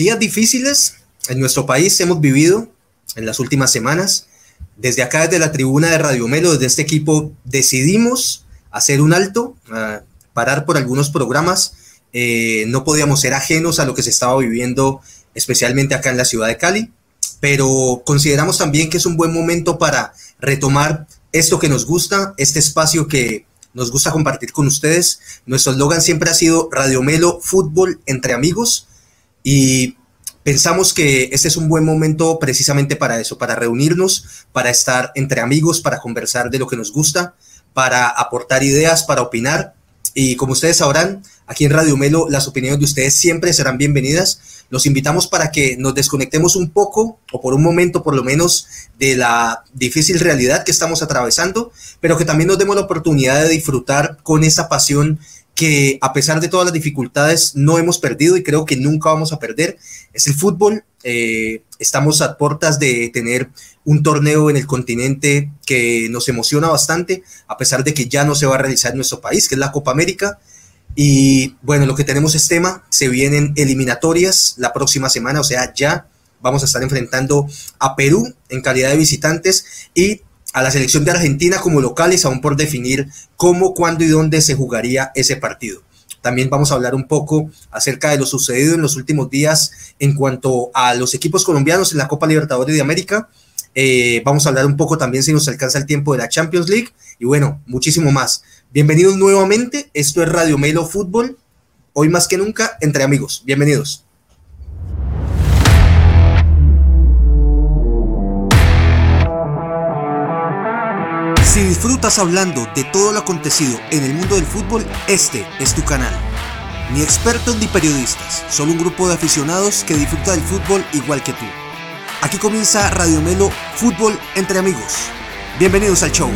días difíciles en nuestro país hemos vivido en las últimas semanas. Desde acá, desde la tribuna de Radio Melo, desde este equipo, decidimos hacer un alto, parar por algunos programas. Eh, no podíamos ser ajenos a lo que se estaba viviendo, especialmente acá en la ciudad de Cali, pero consideramos también que es un buen momento para retomar esto que nos gusta, este espacio que nos gusta compartir con ustedes. Nuestro eslogan siempre ha sido Radio Melo, fútbol entre amigos, y pensamos que este es un buen momento precisamente para eso, para reunirnos, para estar entre amigos, para conversar de lo que nos gusta, para aportar ideas, para opinar. Y como ustedes sabrán, aquí en Radio Melo las opiniones de ustedes siempre serán bienvenidas. Los invitamos para que nos desconectemos un poco, o por un momento por lo menos, de la difícil realidad que estamos atravesando, pero que también nos demos la oportunidad de disfrutar con esa pasión que a pesar de todas las dificultades no hemos perdido y creo que nunca vamos a perder, es el fútbol. Eh, estamos a puertas de tener un torneo en el continente que nos emociona bastante, a pesar de que ya no se va a realizar en nuestro país, que es la Copa América. Y bueno, lo que tenemos es tema, se vienen eliminatorias la próxima semana, o sea, ya vamos a estar enfrentando a Perú en calidad de visitantes y a la selección de Argentina como locales, aún por definir cómo, cuándo y dónde se jugaría ese partido. También vamos a hablar un poco acerca de lo sucedido en los últimos días en cuanto a los equipos colombianos en la Copa Libertadores de América. Eh, vamos a hablar un poco también si nos alcanza el tiempo de la Champions League y bueno, muchísimo más. Bienvenidos nuevamente, esto es Radio Melo Fútbol, hoy más que nunca entre amigos. Bienvenidos. Si disfrutas hablando de todo lo acontecido en el mundo del fútbol, este es tu canal. Ni expertos ni periodistas, solo un grupo de aficionados que disfruta del fútbol igual que tú. Aquí comienza Radio Melo Fútbol entre amigos. Bienvenidos al show.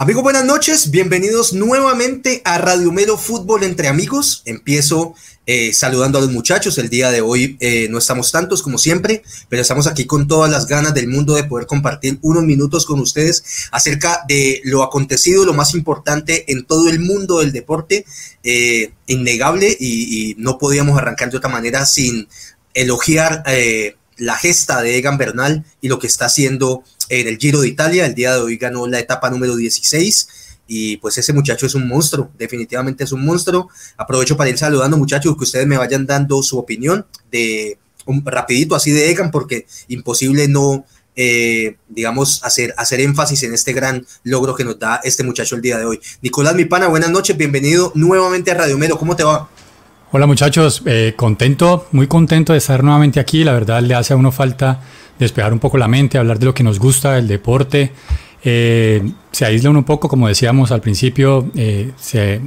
Amigos, buenas noches. Bienvenidos nuevamente a Radio Melo Fútbol entre amigos. Empiezo eh, saludando a los muchachos. El día de hoy eh, no estamos tantos como siempre, pero estamos aquí con todas las ganas del mundo de poder compartir unos minutos con ustedes acerca de lo acontecido, lo más importante en todo el mundo del deporte, eh, innegable, y, no podíamos arrancar de otra manera sin elogiar la gesta de Egan Bernal y lo que está haciendo en el Giro de Italia. El día de hoy ganó la etapa número 16 y pues ese muchacho es un monstruo, definitivamente es un monstruo. Aprovecho para ir saludando muchachos, que ustedes me vayan dando su opinión de un rapidito así de Egan, porque imposible no, eh, digamos, hacer, hacer énfasis en este gran logro que nos da este muchacho el día de hoy. Nicolás, mi pana, buenas noches, bienvenido nuevamente a Radio Mero, ¿cómo te va? Hola muchachos, eh, contento, muy contento de estar nuevamente aquí, la verdad le hace a uno falta despejar un poco la mente, hablar de lo que nos gusta, el deporte. Eh, se aísla uno un poco, como decíamos al principio, eh, se,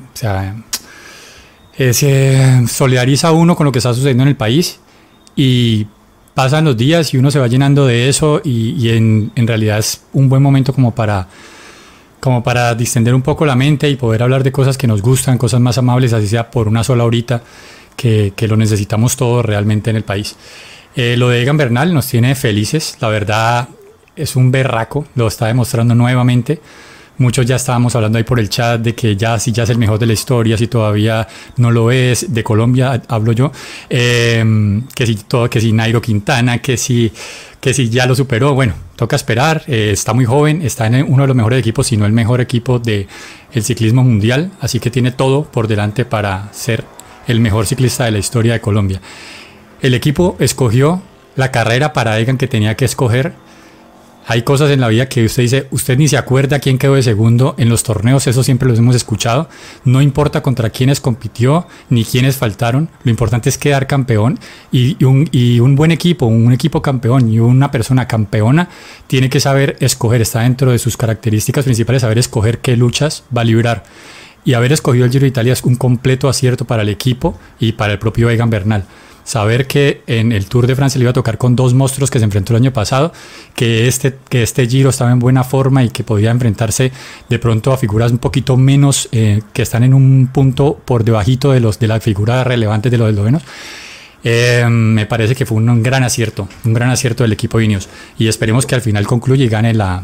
se, solidariza uno con lo que está sucediendo en el país y pasan los días y uno se va llenando de eso y, en, en, realidad es un buen momento como para, como para distender un poco la mente y poder hablar de cosas que nos gustan, cosas más amables, así sea por una sola horita, que, que lo necesitamos todos realmente en el país. lo de Egan Bernal nos tiene felices, la verdad es un berraco, lo está demostrando nuevamente. Muchos ya estábamos hablando ahí por el chat de que ya si ya es el mejor de la historia, si todavía no lo es, de Colombia hablo yo, em, que si todo, que si Nairo Quintana, que si, que si ya lo superó, bueno, toca esperar, eh, está muy joven, está en uno de los mejores equipos, si no el mejor equipo del el ciclismo mundial, así que tiene todo por delante para ser el mejor ciclista de la historia de Colombia. El equipo escogió la carrera para Egan que tenía que escoger hay cosas en la vida que usted dice, usted ni se acuerda quién quedó de segundo en los torneos, eso siempre lo hemos escuchado. No importa contra quiénes compitió ni quiénes faltaron, lo importante es quedar campeón y, un, y un buen equipo, un equipo campeón y una persona campeona tiene que saber escoger, está dentro de sus características principales, saber escoger qué luchas va a librar. Y haber escogido el Giro de Italia es un completo acierto para el equipo y para el propio Egan Bernal saber que en el Tour de Francia le iba a tocar con dos monstruos que se enfrentó el año pasado, que este, que este Giro estaba en buena forma y que podía enfrentarse de pronto a figuras un poquito menos, eh, que están en un punto por debajito de, los, de las figuras relevantes de los eslovenos. Eh, me parece que fue un, gran acierto, un gran acierto del equipo Ineos. Y esperemos que al final concluya y gane la,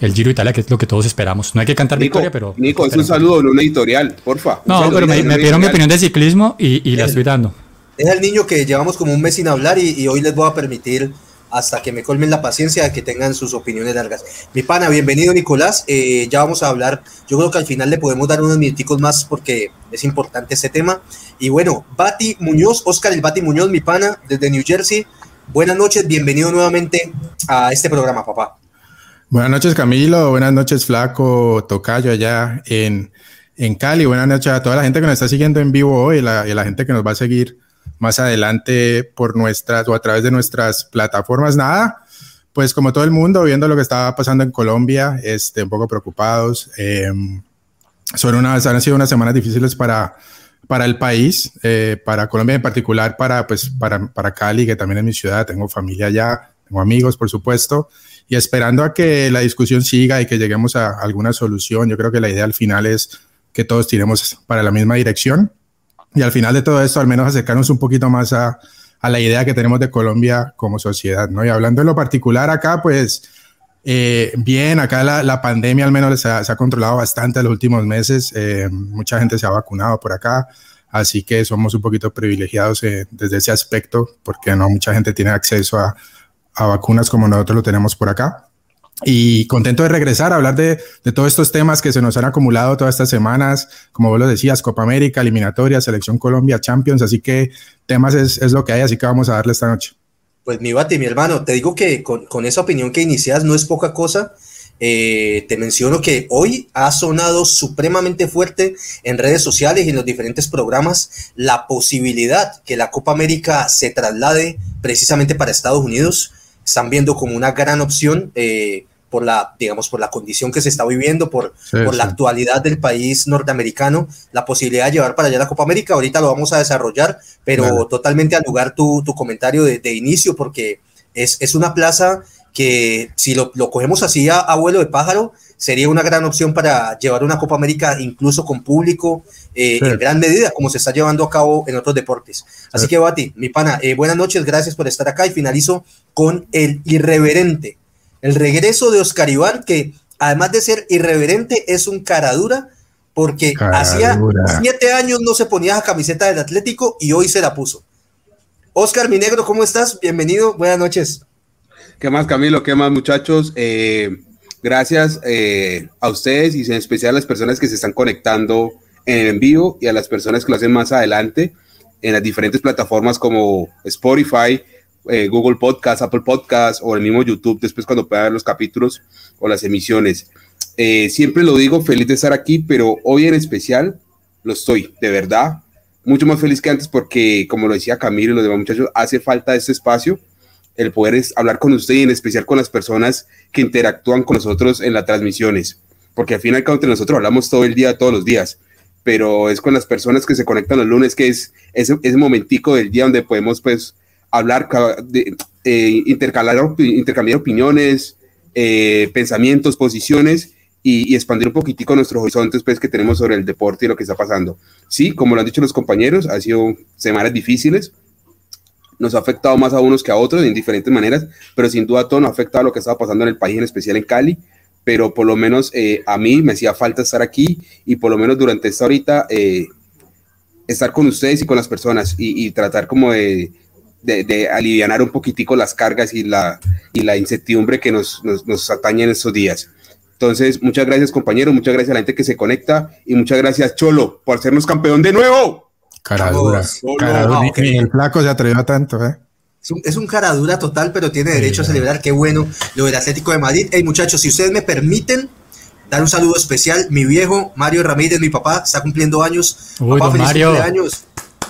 el Giro Italia, que es lo que todos esperamos. No hay que cantar victoria, pero. Nico, es un saludo, no una editorial, porfa. No, pero me, pidieron mi opinión de ciclismo y, y la estoy dando. Es el niño que llevamos como un mes sin hablar y, hoy les voy a permitir hasta que me colmen la paciencia de que tengan sus opiniones largas. Mi pana, bienvenido Nicolás. Eh, ya vamos a hablar. Yo creo que al final le podemos dar unos minuticos más porque es importante este tema. Y bueno, Bati Muñoz, Oscar el Bati Muñoz, mi pana, desde New Jersey. Buenas noches, bienvenido nuevamente a este programa, papá. Buenas noches, Camilo. Buenas noches, Flaco, Tocayo, allá en, en Cali. Buenas noches a toda la gente que nos está siguiendo en vivo hoy y la, y la gente que nos va a seguir más adelante por nuestras o a través de nuestras plataformas. Nada, pues como todo el mundo, viendo lo que estaba pasando en Colombia, este, un poco preocupados. Eh, son unas, han sido unas semanas difíciles para, para el país, eh, para Colombia en particular, para, pues, para, para Cali, que también es mi ciudad, tengo familia allá, tengo amigos, por supuesto, y esperando a que la discusión siga y que lleguemos a alguna solución. Yo creo que la idea al final es que todos tiremos para la misma dirección y al final de todo esto, al menos acercarnos un poquito más a, a la idea que tenemos de Colombia como sociedad, ¿no? Y hablando en lo particular acá, pues eh, bien, acá la, la, pandemia al menos se ha, se ha, controlado bastante en los últimos meses, eh, mucha gente se ha vacunado por acá, así que somos un poquito privilegiados eh, desde ese aspecto, porque no mucha gente tiene acceso a, a vacunas como nosotros lo tenemos por acá y contento de regresar a hablar de, de, todos estos temas que se nos han acumulado todas estas semanas, como vos lo decías, Copa América, eliminatoria, Selección Colombia, Champions, así que temas es, es lo que hay, así que vamos a darle esta noche. Pues mi bate, mi hermano, te digo que con, con esa opinión que inicias no es poca cosa. Eh, te menciono que hoy ha sonado supremamente fuerte en redes sociales y en los diferentes programas la posibilidad que la Copa América se traslade precisamente para Estados Unidos. Están viendo como una gran opción. Eh, por la, digamos, por la condición que se está viviendo, por, sí, por sí. la actualidad del país norteamericano, la posibilidad de llevar para allá la Copa América. Ahorita lo vamos a desarrollar, pero totalmente al lugar tu, tu comentario de, de, inicio, porque es, es una plaza que si lo, lo cogemos así a, a, vuelo de pájaro, sería una gran opción para llevar una Copa América incluso con público eh, sí. en gran medida, como se está llevando a cabo en otros deportes. Así sí. que, Bati, mi pana, eh, buenas noches, gracias por estar acá y finalizo con el irreverente el regreso de Oscar Iván, que además de ser irreverente, es un caradura, porque caradura. hacía siete años no se ponía la camiseta del Atlético y hoy se la puso. Oscar, mi negro, ¿cómo estás? Bienvenido, buenas noches. ¿Qué más, Camilo? ¿Qué más, muchachos? Eh, gracias eh, a ustedes y en especial a las personas que se están conectando en el envío y a las personas que lo hacen más adelante en las diferentes plataformas como Spotify, eh, Google Podcast, Apple Podcast o el mismo YouTube después cuando pueda ver los capítulos o las emisiones. Eh, siempre lo digo, feliz de estar aquí, pero hoy en especial lo estoy, de verdad, mucho más feliz que antes porque, como lo decía Camilo y los demás muchachos, hace falta este espacio, el poder es hablar con usted y en especial con las personas que interactúan con nosotros en las transmisiones, porque al final y entre nosotros hablamos todo el día, todos los días, pero es con las personas que se conectan los lunes que es ese, ese momentico del día donde podemos pues hablar, eh, intercalar, intercambiar opiniones, eh, pensamientos, posiciones y, y, expandir un poquitico nuestros horizontes pues, que tenemos sobre el deporte y lo que está pasando. Sí, como lo han dicho los compañeros, ha sido semanas difíciles, nos ha afectado más a unos que a otros en diferentes maneras, pero sin duda todo nos ha afectado a lo que estaba pasando en el país, en especial en Cali, pero por lo menos eh, a mí me hacía falta estar aquí y por lo menos durante esta horita eh, estar con ustedes y con las personas y, y tratar como de de, de un poquitico las cargas y la, y la incertidumbre que nos, nos, nos atañe en estos días. Entonces, muchas gracias compañeros, muchas gracias a la gente que se conecta y muchas gracias Cholo por hacernos campeón de nuevo. Ah, okay. El flaco se atrevió a tanto, ¿eh? Es un, es un, caradura total, pero tiene derecho a celebrar. Qué bueno lo del Atlético de Madrid. Hey, muchachos, si ustedes me permiten dar un saludo especial, mi viejo Mario Ramírez, mi papá, está cumpliendo años. Uy, papá, don Mario. Gracias.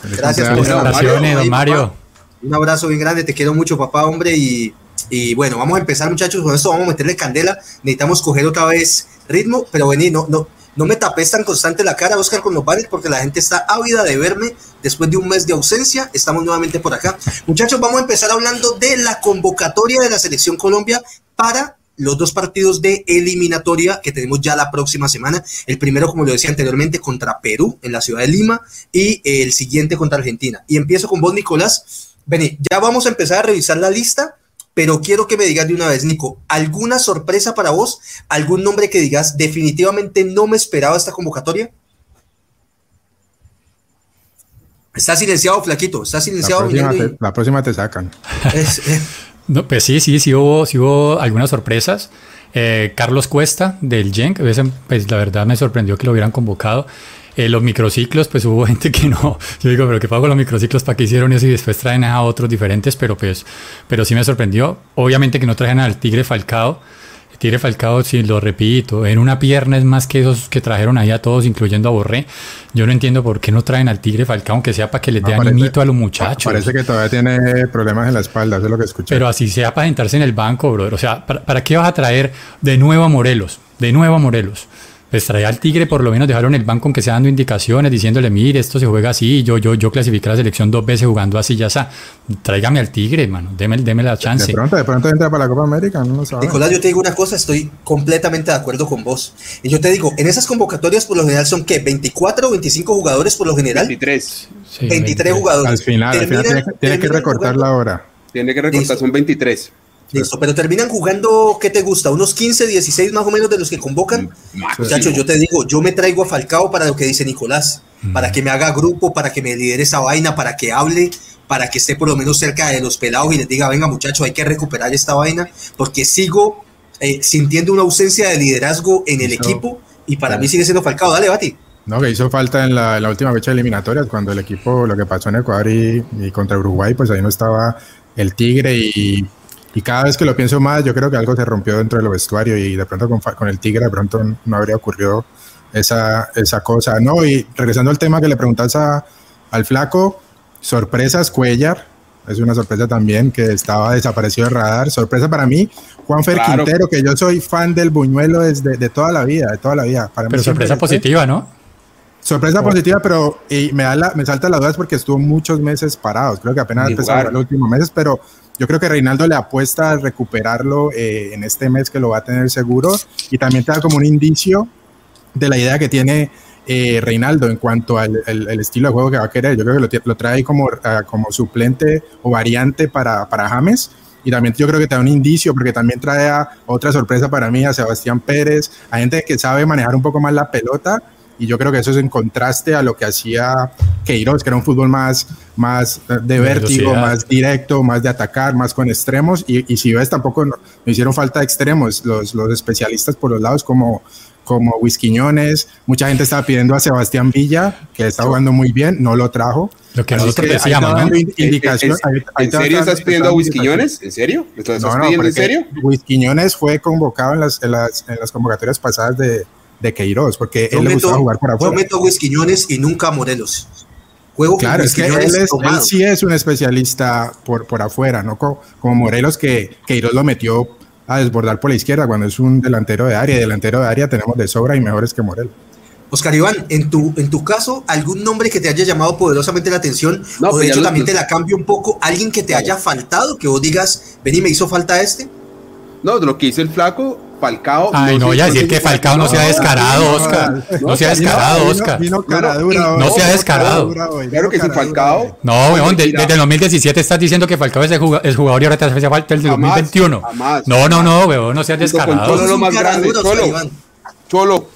Gracias, Felicitaciones, don Mario. Un abrazo bien grande, te quiero mucho, papá, hombre. Y, y, bueno, vamos a empezar, muchachos. Con esto vamos a meterle candela. Necesitamos coger otra vez ritmo, pero vení, no, no, no me tapes tan constante la cara, Oscar, con los bares, porque la gente está ávida de verme después de un mes de ausencia. Estamos nuevamente por acá. Muchachos, vamos a empezar hablando de la convocatoria de la Selección Colombia para los dos partidos de eliminatoria que tenemos ya la próxima semana. El primero, como lo decía anteriormente, contra Perú en la ciudad de Lima y el siguiente contra Argentina. Y empiezo con vos, Nicolás. Vení, ya vamos a empezar a revisar la lista, pero quiero que me digas de una vez, Nico, ¿alguna sorpresa para vos? ¿Algún nombre que digas definitivamente no me esperaba esta convocatoria? Está silenciado, Flaquito, está silenciado. La próxima, te, sacan. Eh. no, pues sí, sí, sí hubo, sí hubo algunas sorpresas. Eh, Carlos Cuesta del Genk, pues la verdad me sorprendió que lo hubieran convocado. Eh, los microciclos, pues hubo gente que no. Yo digo, pero ¿qué pago los microciclos? ¿Para qué hicieron eso? Y después traen a otros diferentes, pero pues, pero sí me sorprendió. Obviamente que no trajen al Tigre Falcao. Tigre Falcao, si lo repito, en una pierna es más que esos que trajeron ahí a todos, incluyendo a Borré. Yo no entiendo por qué no traen al Tigre Falcao, aunque sea para que les dé animito a los muchachos. Parece que todavía tiene problemas en la espalda, eso es lo que escuché. Pero así sea para sentarse en el banco, brother. O sea, ¿para, qué vas a traer de nuevo a Morelos? De nuevo a Morelos pues traía al Tigre, por lo menos dejaron el banco aunque sea dando indicaciones, diciéndole, mire, esto se juega así, yo, yo, yo clasifiqué la selección dos veces jugando así, ya está. Tráigame al Tigre, hermano, deme, deme la chance. De pronto, de pronto entra para la Copa América, no lo Nicolás, yo te digo una cosa, estoy completamente de acuerdo con vos. Y yo te digo, en esas convocatorias por lo general son ¿qué? 24 o 25 jugadores por lo general. 23. 23, jugadores. Al final, al final tiene, que recortar la hora. Tiene que recortar, son 23. Listo, pero terminan jugando, ¿qué te gusta? ¿Unos 15, 16 más o menos de los que convocan? Muchachos, yo te digo, yo me traigo a Falcao para lo que dice Nicolás, para que me haga grupo, para que me lidere esa vaina, para que hable, para que esté por lo menos cerca de los pelados y les diga, venga muchachos, hay que recuperar esta vaina, porque sigo eh, sintiendo una ausencia de liderazgo en el equipo y para mí sigue siendo Falcao. Dale, Bati. No, que hizo falta en la, última fecha eliminatoria, cuando el equipo, lo que pasó en Ecuador y, y contra Uruguay, pues ahí no estaba el Tigre y y cada vez que lo pienso más, yo creo que algo se rompió dentro del vestuario y de pronto con, con el Tigre, de pronto no habría ocurrido esa, esa cosa. No, y regresando al tema que le preguntas a, al flaco, sorpresas, Cuellar, es una sorpresa también que estaba desaparecido de radar. Sorpresa para mí, Juan Fer Quintero, que yo soy fan del buñuelo desde de toda la vida, de toda la vida. Para pero sorpresa positiva, ¿no? Sorpresa positiva, pero y me, da la, me salta la duda es porque estuvo muchos meses parados. Creo que apenas empezó los últimos meses, pero yo creo que Reinaldo le apuesta a recuperarlo eh, en este mes que lo va a tener seguro y también te da como un indicio de la idea que tiene eh, Reinaldo en cuanto al el, estilo de juego que va a querer. Yo creo que lo, lo trae como, ah, como suplente o variante para, para James. Y también yo creo que te da un indicio, porque también trae otra sorpresa para mí, a Sebastián Pérez, a gente que sabe manejar un poco más la pelota y yo creo que eso es en contraste a lo que hacía Queiroz, que era un fútbol más, más de vértigo, más directo, más de atacar, más con extremos. Y, y si ves, tampoco no, hicieron falta extremos los, los especialistas por los lados, como, como Whisquiñones. Mucha gente estaba pidiendo a Sebastián Villa, que está jugando muy bien, no lo trajo. Lo que nosotros decíamos, ¿no? Indicación, ¿En, serio estás pidiendo a Whisquiñones? ¿En serio? estás no, no, pidiendo en serio? Whisquiñones fue convocado en las, en las, en las convocatorias pasadas de de Queiroz, porque él le gusta jugar por afuera. Yo meto a Quiñones y nunca a Morelos. Juego claro, es que él, sí es un especialista por, por afuera, ¿no? Como, Morelos, que Queiroz lo metió a desbordar por la izquierda cuando es un delantero de área. Y delantero de área tenemos de sobra y mejores que Morelos. Oscar Iván, en tu, en tu caso, ¿algún nombre que te haya llamado poderosamente la atención? o de pues hecho también te la cambio un poco. ¿Alguien que te haya faltado? Que vos digas, vení, me hizo falta este. No, lo que hizo el flaco, Falcao. Ay, no, ya decir que Falcao no, sea descarado, Oscar. No, sea descarado, Oscar. No sea descarado. Claro que sí, Falcao. No, weón, desde el 2017 estás diciendo que Falcao es el jugador y ahora te hace falta el de 2021. No, no, no, weón, no seas descarado. Cholo lo más grande, Cholo. Cholo.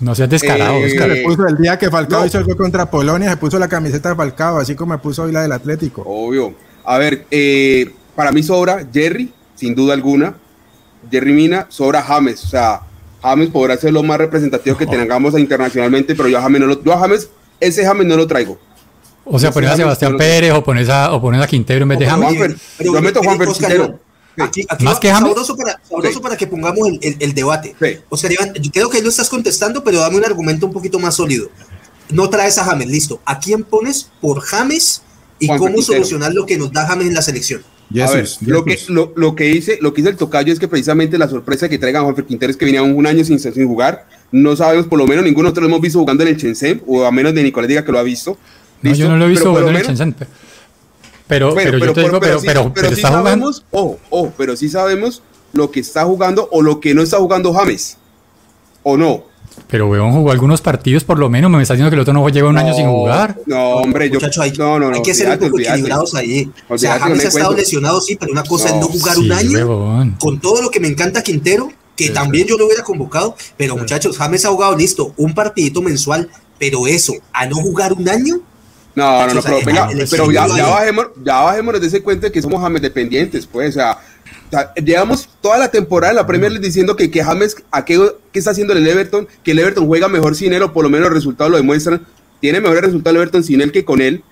No seas descarado, eh, Oscar. Le puso el día que Falcao hizo el gol contra Polonia, se puso la camiseta de Falcao, así como me puso hoy la del Atlético. Obvio. A ver, eh, para mí sobra Jerry, sin duda alguna. Jerry Mina sobra James. O sea, James podrá ser lo más representativo que tengamos internacionalmente, pero yo a James no lo, yo a James, ese James no lo traigo. O sea, pones a Sebastián Pérez o pones a, o pones a Quintero en vez de James. yo meto a Juan Quintero. Aquí, aquí Más que sabroso, para, sabroso para que pongamos el, el, debate. Oscar Iván, yo creo que lo estás contestando, pero dame un argumento un poquito más sólido. No traes a James, listo. ¿A quién pones por James y cómo solucionar lo que nos da James en la selección? A ver, lo que, lo, lo, que hice, lo que hice el tocayo es que precisamente la sorpresa que traigan a Juanfer Quintero es que venía un año sin, sin jugar. No sabemos, por lo menos, ninguno de nosotros lo hemos visto jugando en el Shenzhen, o a menos de Nicolás diga que lo ha visto. No, yo no lo he visto jugando en el Shenzhen. Pero, pero, pero, yo te digo, pero, pero, pero, sí está sabemos, jugando. Oh, oh, pero sí sabemos lo que está jugando o lo que no está jugando James. ¿O no? Pero weón jugó algunos partidos por lo menos, me está diciendo que el otro no lleva un año sin jugar. No, hombre, yo Muchacho, hay, no, no, no, hay que ser un poco equilibrados ahí. O sea, James no ha estado lesionado, sí, pero una cosa es No, jugar Sí, un año. Con todo lo que me encanta Quintero, que Sí, también yo lo hubiera convocado, pero muchachos, James ha jugado listo, un partidito mensual, pero eso, a no jugar un año, No, no, no, pero venga, pero ya, bajemos, ya bajémonos de ese cuento de que somos James dependientes, pues, o sea, o sea, llevamos toda la temporada en la Premier League diciendo que, que James, ¿a qué, qué está haciendo el Everton? Que el Everton juega mejor sin él, o por lo menos los resultados lo demuestran. Tiene mejores resultados el Everton sin él que con él.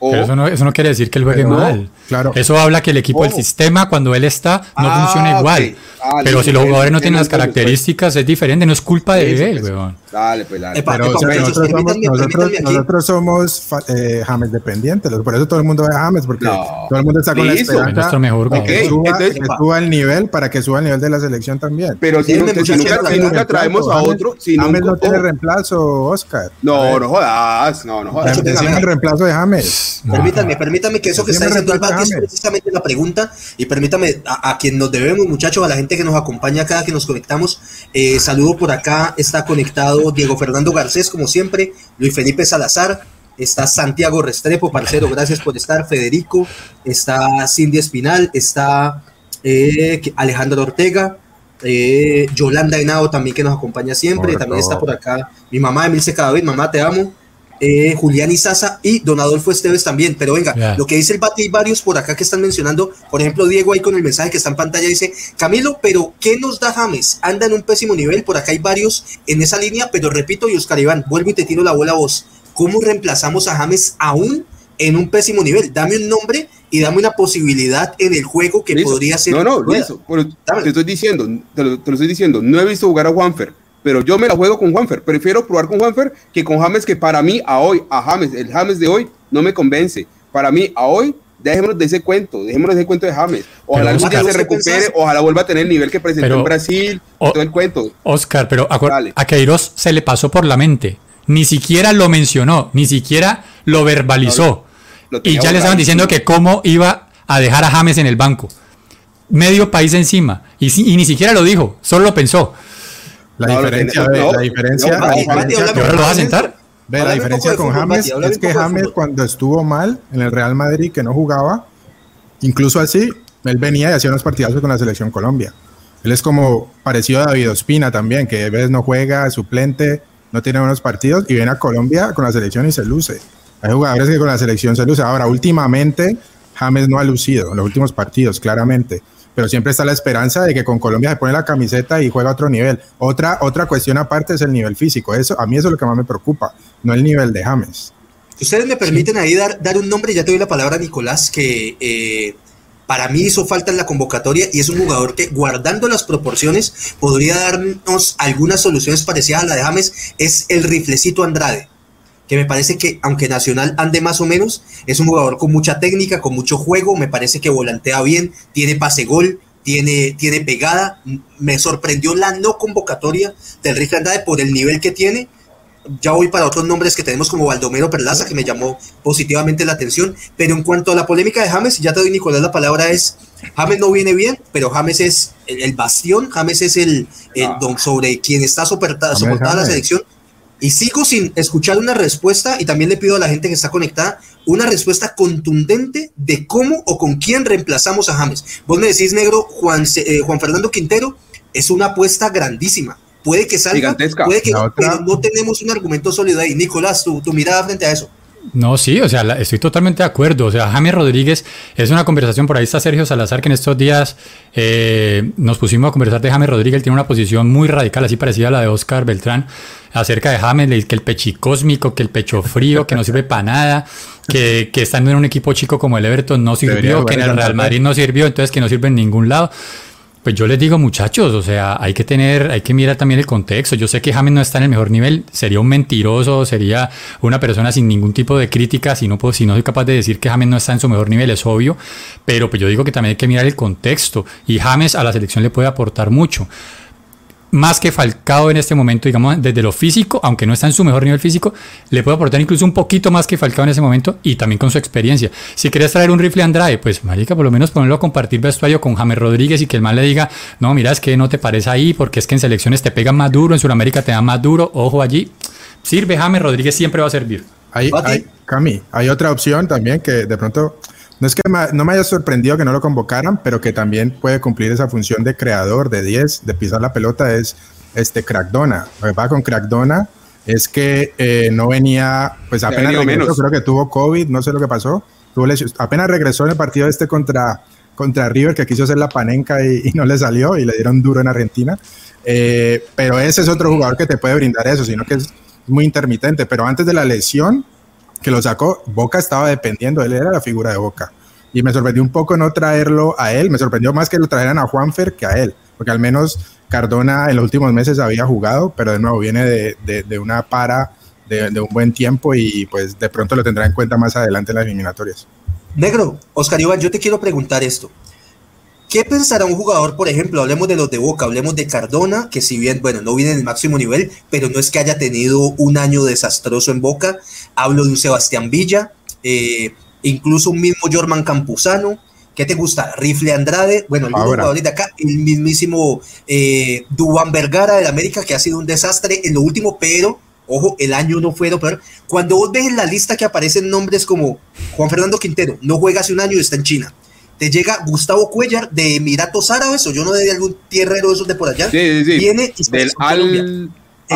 Pero eso no, eso no quiere decir que él juegue mal. claro. Eso habla que el equipo, el Ojo. sistema, cuando él está, no Ah, funciona igual. Ah, Pero si los jugadores no tienen las características, es diferente, no es culpa de él, weón. Dale, pues, dale. Epa, Pero epa, o sea, muchachos, nosotros, somos, permítanme- nosotros, permítanme aquí. nosotros somos fa- eh, James dependientes, por eso todo el mundo ve a James, porque No. todo el mundo está con la esperanza Es nuestro mejor de que, suba, que el nivel para que suba el nivel de la selección también. Pero si, nunca- si muchachos, nunca, la si nunca verdad, traemos a James- otro, si James nunca, no tiene reemplazo, Oscar. no, no jodas, no, no jodas. El reemplazo de James. Permítame, permítame que eso que está diciendo el es precisamente la pregunta y permítame a, a quien nos debemos, muchachos, a la gente que nos acompaña cada que nos conectamos. Eh, saludo por acá, está conectado Diego Fernando Garcés, como siempre, Luis Felipe Salazar, está Santiago Restrepo, parcero, gracias por estar, Federico, está Cindy Espinal, está eh, Alejandro Ortega, eh, Yolanda Henao también que nos acompaña siempre, Por también está por acá mi mamá Emilce Cadavid, mamá te amo, eh, Julián Izaza y Don Adolfo Esteves también. Pero venga, lo que dice el Bati, hay varios por acá que están mencionando. Por ejemplo, Diego ahí con el mensaje que está en pantalla dice: Camilo, pero ¿qué nos da James? Anda en un pésimo nivel. Por acá hay varios en esa línea, pero repito, y Oscar Iván, vuelvo y te tiro la bola a vos. ¿Cómo reemplazamos a James aún en un pésimo nivel? Dame un nombre y dame una posibilidad en el juego que Listo. podría ser. No, no, Dámelo. te estoy diciendo, te lo, te lo estoy diciendo, no he visto jugar a Juanfer, pero yo me la juego con Juanfer. Prefiero probar con Juanfer que con James, que para mí, a hoy, a James, el James de hoy, no me convence. Para mí, a hoy, dejémonos de ese cuento, dejémonos de ese cuento de James. Ojalá algún día se ¿usted recupere, pensás? ojalá vuelva a tener el nivel que presentó Pero- en Brasil, o- todo el cuento. Oscar, pero Dale. a Queiroz se le pasó por la mente. Ni siquiera lo mencionó, ni siquiera lo verbalizó. Lo y ya le estaban diciendo que cómo iba a dejar a James en el banco. Medio país encima. Y, si- y ni siquiera lo dijo, solo lo pensó. La No, diferencia, tiene- ve, no, la diferencia, no, la Mati, diferencia Mati, ¿Y háblame ahora lo vas a sentar? Ve, la diferencia con James Mati, es que James cuando estuvo mal en el Real Madrid, que no jugaba, incluso así, él venía y hacía unos partidazos con la selección Colombia. Él es como parecido a David Ospina también, que a veces no juega, es suplente, no tiene buenos partidos y viene a Colombia con la selección y se luce. Hay jugadores que con la selección se luce. Ahora, últimamente, James no ha lucido en los últimos partidos, claramente. Pero siempre está la esperanza de que con Colombia se pone la camiseta y juega a otro nivel. Otra, otra cuestión aparte es el nivel físico. Eso, a mí eso es lo que más me preocupa, no el nivel de James. Ustedes me permiten ahí dar, dar un nombre, ya te doy la palabra a Nicolás, que eh, para mí hizo falta en la convocatoria y es un jugador que, guardando las proporciones, podría darnos algunas soluciones parecidas a la de James, es el riflecito Andrade, que me parece que, aunque Nacional ande más o menos, es un jugador con mucha técnica, con mucho juego, me parece que volantea bien, tiene pase gol. Tiene, tiene pegada, me sorprendió la no convocatoria del rifle Andrade por el nivel que tiene, ya voy para otros nombres que tenemos como Baldomero Perlaza, que me llamó positivamente la atención. Pero en cuanto a la polémica de James, ya te doy, Nicolás, la palabra es, James no viene bien, pero James es el, el bastión, James es el, el Ah. don sobre quien está soportada, soportada la selección. Y sigo sin escuchar una respuesta, y también le pido a la gente que está conectada, una respuesta contundente de cómo o con quién reemplazamos a James. Vos me decís, negro, Juan, Se- eh, Juan Fernando Quintero es una apuesta grandísima. Puede que salga, Gigantesca. puede que no, otra- pero no tenemos un argumento sólido ahí. Nicolás, tu, tu mirada frente a eso. No, sí, o sea, la- estoy totalmente de acuerdo. O sea, James Rodríguez es una conversación, por ahí está Sergio Salazar, que en estos días eh, nos pusimos a conversar de James Rodríguez. Él tiene una posición muy radical, así parecida a la de Oscar Beltrán, acerca de James, el- que el pechicósmico, que el pecho frío, que no sirve para nada, que, que estando en un equipo chico como el Everton no sirvió, que en el Real. Madrid no sirvió, entonces que no sirve en ningún lado. Pues yo les digo, muchachos, o sea, hay que tener, hay que mirar también el contexto. Yo sé que James no está en el mejor nivel, sería un mentiroso, sería una persona sin ningún tipo de crítica, si no, si no soy capaz de decir que James no está en su mejor nivel, es obvio, pero pues yo digo que también hay que mirar el contexto y James a la selección le puede aportar mucho. Más que Falcao en este momento, digamos, desde lo físico, aunque no está en su mejor nivel físico, le puede aportar incluso un poquito más que Falcao en ese momento y también con su experiencia. Si querías traer un rifle Andrade, pues marica, por lo menos ponerlo a compartir vestuario con James Rodríguez y que el mal le diga, no, mira, es que no te parece ahí porque es que en selecciones te pegan más duro, en Sudamérica te dan más duro, ojo allí. Sirve James Rodríguez, siempre va a servir. Hay, hay, Cami, hay otra opción también que de pronto no es que no me haya sorprendido que no lo convocaran, pero que también puede cumplir esa función de creador, de 10, de pisar la pelota, es este Crackdona. Lo que pasa con Crackdona es que eh, no venía, pues apenas regresó, menos. creo que tuvo COVID, no sé lo que pasó, tuvo apenas regresó en el partido este contra, contra River, que quiso hacer la panenca y, no le salió y le dieron duro en Argentina. Eh, pero ese es otro jugador que te puede brindar eso, sino que es muy intermitente. Pero antes de la lesión, que lo sacó, Boca estaba dependiendo, él era la figura de Boca. Y me sorprendió un poco no traerlo a él, me sorprendió más que lo trajeran a Juanfer que a él, porque al menos Cardona en los últimos meses había jugado, pero de nuevo viene de, de, una para de, de, un buen tiempo y pues de pronto lo tendrá en cuenta más adelante en las eliminatorias. Negro, Oscar Iván, yo te quiero preguntar esto. ¿Qué pensará un jugador, por ejemplo, hablemos de los de Boca, hablemos de Cardona, que si bien, bueno, no viene en el máximo nivel, pero no es que haya tenido un año desastroso en Boca. Hablo de un Sebastián Villa, eh, incluso un mismo Jorman Campuzano. ¿Qué te gusta? Rifle Andrade, bueno, el jugador de acá, el mismísimo eh, Duan Vergara del América, que ha sido un desastre en lo último, pero Ojo, el año no fue lo peor. Cuando vos ves en la lista que aparecen nombres como Juan Fernando Quintero, no juega hace un año y está en China te llega Gustavo Cuellar de Emiratos Árabes, o yo no de algún tierrero de esos de por allá. Sí, sí, Viene y Del al,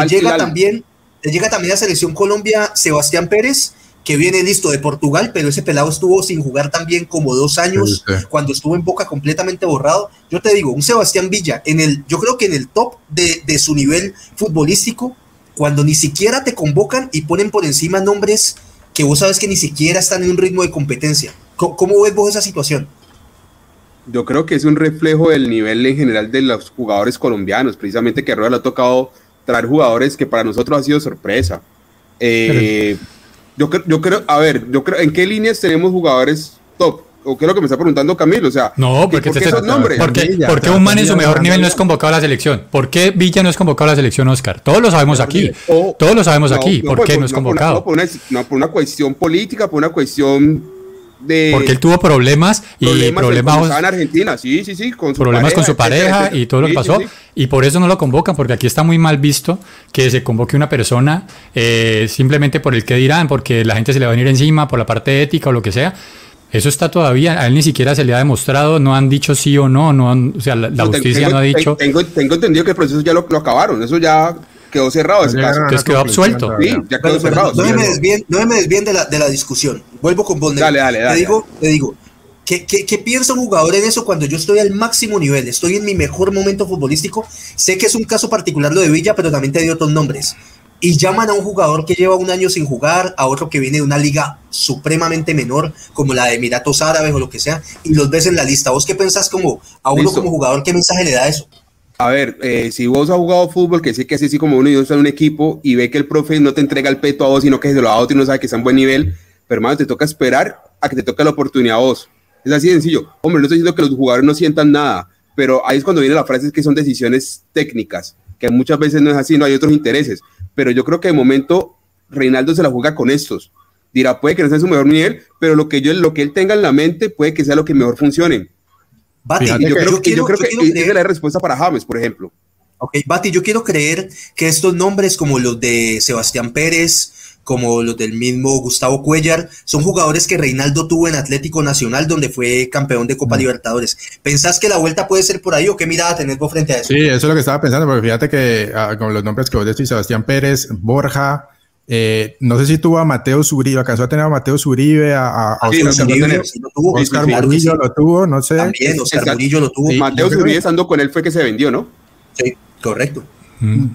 llega también, te llega también a Selección Colombia Sebastián Pérez, que viene listo de Portugal, pero ese pelado estuvo sin jugar también como dos años, cuando estuvo en Boca completamente borrado. Yo te digo, un Sebastián Villa, en el, yo creo que en el top de, de su nivel futbolístico, cuando ni siquiera te convocan y ponen por encima nombres que vos sabes que ni siquiera están en un ritmo de competencia. cómo ves vos esa situación? Yo creo que es un reflejo del nivel en general de los jugadores colombianos, precisamente que Rueda le ha tocado traer jugadores que para nosotros ha sido sorpresa. Eh, yo, yo creo, a ver, yo creo, ¿en qué líneas tenemos jugadores top? ¿O qué es lo que me está preguntando Camilo? O sea, no, porque ¿por qué esos nombres? ¿Por qué, un man en su mejor nivel no es convocado a la selección? ¿Por qué Villa no es convocado a la selección, Oscar? Todos lo sabemos aquí. Todos lo sabemos aquí. ¿Por qué no es convocado? por, no, por una cuestión política, por una cuestión porque él tuvo problemas y problemas, en Argentina, sí, sí, sí, con problemas con su pareja y todo lo que pasó. Y por eso no lo convocan, porque aquí está muy mal visto que se convoque una persona eh, simplemente por el que dirán, porque la gente se le va a venir encima por la parte ética o lo que sea. Eso está todavía, a él ni siquiera se le ha demostrado, no han dicho sí o no, no o sea, la, justicia no ha dicho. Tengo, tengo, entendido que el proceso ya lo, lo acabaron, eso ya quedó cerrado ese caso. Entonces quedó absuelto. Sí, ya quedó cerrado. No, me desvíen, no me desvíen de la, de la discusión. Vuelvo con vos. Dale, dale, dale. Te digo, te digo ¿qué, qué, qué piensa un jugador en eso cuando yo estoy al máximo nivel? Estoy en mi mejor momento futbolístico. Sé que es un caso particular lo de Villa, pero también te di otros nombres. Y llaman a un jugador que lleva un año sin jugar, a otro que viene de una liga supremamente menor, como la de Emiratos Árabes o lo que sea, y los ves en la lista. ¿Vos qué pensás como a uno como jugador? ¿Qué mensaje le da eso? A ver, eh, si vos has jugado fútbol, que sé que así, así como uno y dos en un equipo y ve que el profe no te entrega el peto a vos, sino que se lo da a otro y no sabe que está en buen nivel, pero hermano, te toca esperar a que te toque la oportunidad a vos. Es así de sencillo. Hombre, no estoy diciendo que los jugadores no sientan nada, pero ahí es cuando viene la frase que son decisiones técnicas, que muchas veces no es así, no hay otros intereses. Pero yo creo que de momento Reinaldo se la juega con estos. Dirá, puede que no en su mejor nivel, pero lo que, yo, lo que él tenga en la mente puede que sea lo que mejor funcione Bati, yo, creo, que, yo creo que es la respuesta para James, por ejemplo. Ok, Bati, yo quiero creer que estos nombres como los de Sebastián Pérez, como los del mismo Gustavo Cuellar, son jugadores que Reinaldo tuvo en Atlético Nacional, donde fue campeón de Copa mm. Libertadores. ¿Pensás que la vuelta puede ser por ahí o qué mirada tenés vos frente a eso? Sí, eso es lo que estaba pensando, porque fíjate que ah, con los nombres que vos decís, Sebastián Pérez, Borja, eh, no sé si tuvo a Mateo Zuribe, alcanzó a tener a Mateo Zuribe, a, a sí, Oscar, Zuribe, lo tuvo, Oscar Murillo lo tuvo, no sé. También Oscar Murillo lo tuvo. Mateo Zuribe estando con él fue que se vendió, ¿no? Sí, correcto. Mm.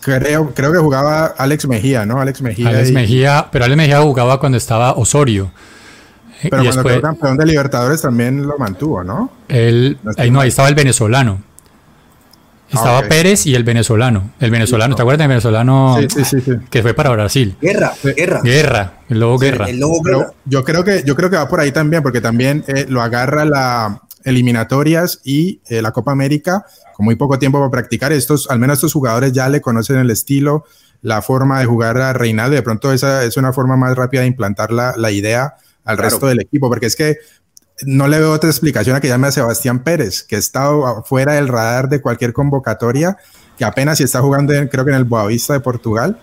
Creo, creo que jugaba Alex Mejía, ¿no? Alex Mejía. Alex Mejía, pero Alex Mejía jugaba cuando estaba Osorio. Pero cuando fue campeón de Libertadores también lo mantuvo, ¿no? Él, ahí no, ahí estaba el venezolano. Estaba ah, Pérez y el venezolano. El venezolano, ¿te acuerdas del venezolano sí, sí, sí, que fue para Brasil? Guerra, guerra. Guerra, el lobo guerra. yo creo que yo creo que va por ahí también, porque también eh, lo agarra la eliminatorias y eh, la Copa América con muy poco tiempo para practicar. Estos, al menos estos jugadores ya le conocen el estilo, la forma de jugar a Reinaldo. De pronto esa es una forma más rápida de implantar la, la idea al resto del equipo, porque es que no le veo otra explicación a que llame a Sebastián Pérez, que ha estado fuera del radar de cualquier convocatoria, que apenas si está jugando, creo que en el Boavista de Portugal.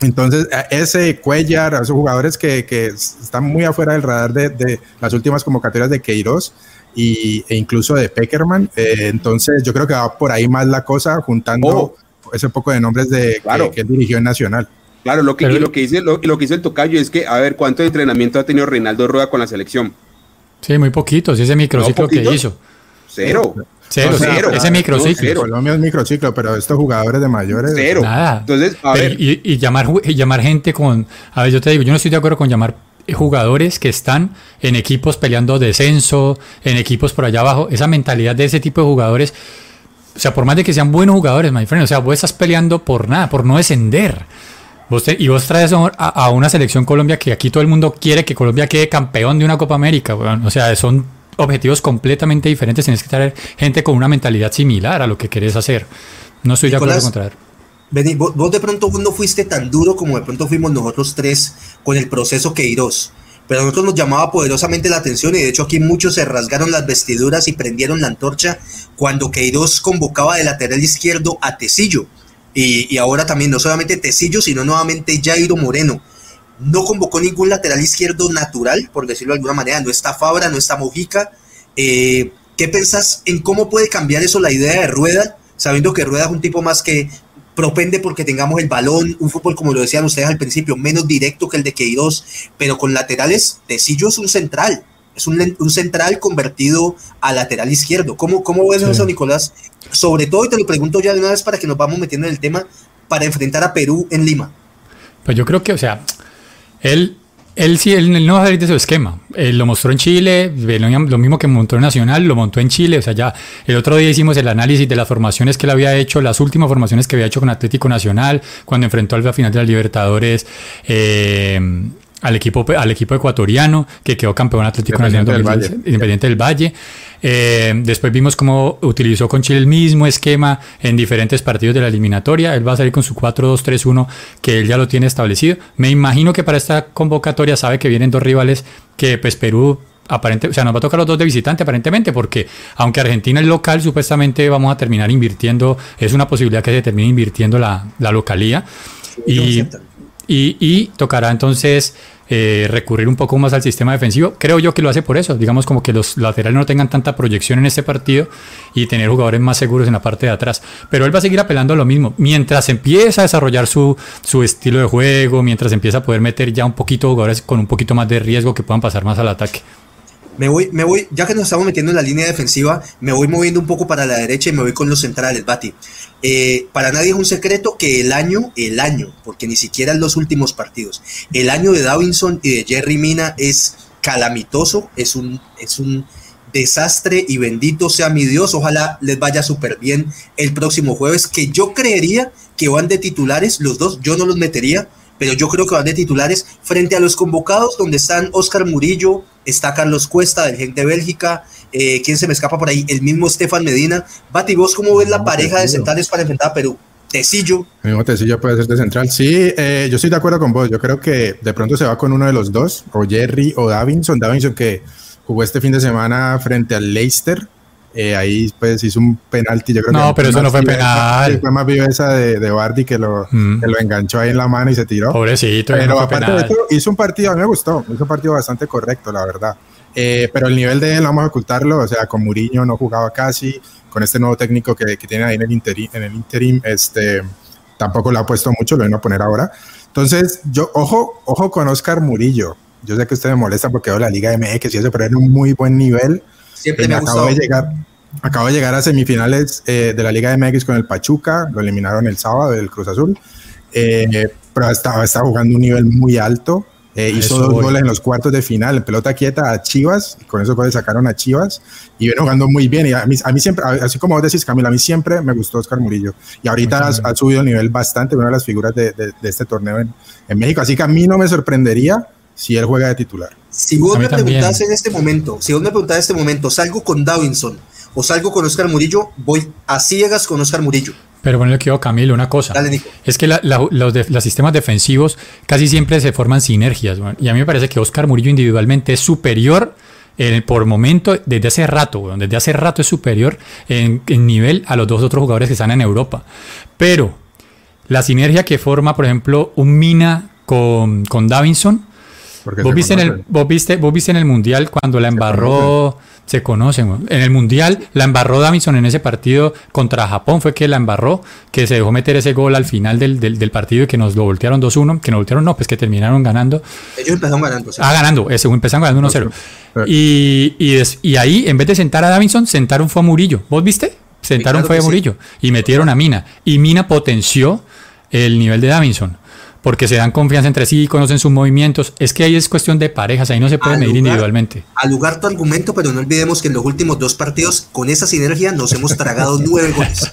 Entonces, ese Cuellar, esos jugadores que, que están muy afuera del radar de, de, las últimas convocatorias de Queiroz y, e incluso de Peckerman, eh, entonces yo creo que va por ahí más la cosa, juntando oh. ese poco de nombres de, claro. que, que, él dirigió en Nacional. Claro, lo que, y lo que, dice, lo, lo que dice el tocayo es que, a ver, ¿cuánto entrenamiento ha tenido Reinaldo Rueda con la selección? Sí, muy poquitos, ese microciclo no, que hizo. Cero. Cero, no, cero. ese microciclo. No, Colombia es microciclo, pero estos jugadores de mayores. Cero. Nada. Entonces, a Pero, ver. y, y, llamar, y llamar gente con. A ver, yo te digo, yo no estoy de acuerdo con llamar jugadores que están en equipos peleando descenso, en equipos por allá abajo. Esa mentalidad de ese tipo de jugadores. O sea, por más de que sean buenos jugadores, my friend, o sea, vos estás peleando por nada, por no descender. Vos te, y vos traes a, a, una selección Colombia que aquí todo el mundo quiere que Colombia quede campeón de una Copa América. O sea, son objetivos completamente diferentes. Tienes que traer gente con una mentalidad similar a lo que querés hacer. No estoy Nicolás, de acuerdo con traer. Vení, vos, vos, de pronto no fuiste tan duro como de pronto fuimos nosotros tres con el proceso Queiroz. Pero a nosotros nos llamaba poderosamente la atención y de hecho aquí muchos se rasgaron las vestiduras y prendieron la antorcha cuando Queiroz convocaba de lateral izquierdo a Tecillo. Y, ahora también no solamente Tecillo, sino nuevamente Jairo Moreno. No convocó ningún lateral izquierdo natural, por decirlo de alguna manera. No está Fabra, no está Mojica. Eh, ¿Qué pensás en cómo puede cambiar eso la idea de Rueda? Sabiendo que Rueda es un tipo más que propende porque tengamos el balón, un fútbol, como lo decían ustedes al principio, menos directo que el de Queiroz, pero con laterales, Tecillo es un central. Es un, un central convertido a lateral izquierdo. ¿Cómo, cómo ves sí. eso, Nicolás? Sobre todo, y te lo pregunto ya de una vez para que nos vamos metiendo en el tema, para enfrentar a Perú en Lima. Pues yo creo que, o sea, él, él sí, él, él no va a salir de su esquema. Él lo mostró en Chile, lo mismo que montó en Nacional, lo montó en Chile. O sea, ya el otro día hicimos el análisis de las formaciones que él había hecho, las últimas formaciones que había hecho con Atlético Nacional, cuando enfrentó al final de la Libertadores. Eh, al equipo, al equipo ecuatoriano que quedó campeón Atlético Nacional del Independiente del Valle. Eh, después vimos cómo utilizó con Chile el mismo esquema en diferentes partidos de la eliminatoria. Él va a salir con su 4-2-3-1 que él ya lo tiene establecido. Me imagino que para esta convocatoria sabe que vienen dos rivales que pues Perú aparente, o sea, nos va a tocar los dos de visitante aparentemente, porque aunque Argentina es local, supuestamente vamos a terminar invirtiendo, es una posibilidad que se termine invirtiendo la, la localía. Y, y, y, tocará entonces eh, recurrir un poco más al sistema defensivo. Creo yo que lo hace por eso, digamos como que los laterales no tengan tanta proyección en este partido y tener jugadores más seguros en la parte de atrás. Pero él va a seguir apelando a lo mismo. Mientras empieza a desarrollar su, su estilo de juego, mientras empieza a poder meter ya un poquito jugadores con un poquito más de riesgo que puedan pasar más al ataque. Me voy, me voy, ya que nos estamos metiendo en la línea defensiva, me voy moviendo un poco para la derecha y me voy con los centrales, Bati. Eh, para nadie es un secreto que el año, el año, porque ni siquiera en los últimos partidos, el año de Davinson y de Jerry Mina es calamitoso, es un, es un desastre y bendito sea mi Dios, ojalá les vaya súper bien el próximo jueves, que yo creería que van de titulares los dos, yo no los metería, pero yo creo que van de titulares frente a los convocados donde están Oscar Murillo, está Carlos Cuesta del Gen de Bélgica, eh, ¿quién se me escapa por ahí? El mismo Estefan Medina. Bati, ¿vos cómo ves la no, pareja Tecillo. de centrales para enfrentar a Perú? Tecillo. El mismo Tecillo puede ser de central. Sí, eh, yo estoy de acuerdo con vos. Yo creo que de pronto se va con uno de los dos, o Jerry o Davinson. Davinson que jugó este fin de semana frente al Leicester. Eh, ahí pues hizo un penalti, yo creo no, que pero eso no fue penal. Fue más viva esa de, de Bardi que lo, mm. que lo enganchó ahí en la mano y se tiró. Pobrecito, pero no aparte de esto, hizo un partido, a mí me gustó, hizo un partido bastante correcto, la verdad. Eh, pero el nivel de él vamos a ocultarlo, o sea, con Mourinho no jugaba casi, con este nuevo técnico que, que tiene ahí en el interim, en el interim este, tampoco lo ha puesto mucho, lo van a poner ahora. Entonces, yo, ojo, ojo con Oscar Murillo. Yo sé que usted me molesta porque veo la Liga MX y eso, pero en un muy buen nivel. Siempre eh, me acabo de llegar Acabo de llegar a semifinales eh, de la Liga MX con el Pachuca, lo eliminaron el sábado del Cruz Azul, eh, pero estaba, estaba jugando un nivel muy alto. Eh, hizo dos voy. goles en los cuartos de final, en pelota quieta a Chivas, y con esos goles sacaron a Chivas y viene jugando muy bien. Y a mí, a mí siempre, así como vos decís, Camila, a mí siempre me gustó Oscar Murillo. Y ahorita ha, ha, subido el nivel bastante, una de las figuras de, de, de este torneo en, en México. Así que a mí no me sorprendería si él juega de titular. Si vos me preguntás en este momento, si vos me preguntás en este momento, salgo con Davinson o salgo con Oscar Murillo, voy a ciegas con Oscar Murillo. Pero bueno, le quiero Camilo una cosa. Es que los, sistemas defensivos casi siempre se forman sinergias. y a mí me parece que Oscar Murillo individualmente es superior por momento, desde hace rato, desde hace rato es superior en, nivel a los dos otros jugadores que están en Europa. Pero la sinergia que forma, por ejemplo, un Mina con, con Davinson, vos viste, en el, vos, viste, vos viste en el Mundial cuando la embarró se conocen. En el Mundial la embarró Davison en ese partido contra Japón, fue que la embarró, que se dejó meter ese gol al final del, del, partido y que nos lo voltearon 2-1, que nos voltearon no, pues que terminaron ganando. Ellos empezaron ganando. Ah, ganando, ese, empezaron ganando 1-0. Y, y, y, ahí, en vez de sentar a Davison, sentaron fue a Murillo. ¿Vos viste? Sentaron fue a Murillo y metieron a Mina. Y Mina potenció el nivel de Davinson porque se dan confianza entre sí, conocen sus movimientos. Es que ahí es cuestión de parejas, ahí no se puede medir individualmente. Al lugar tu argumento, pero no olvidemos que en los últimos dos partidos, con esa sinergia, nos hemos tragado nueve goles.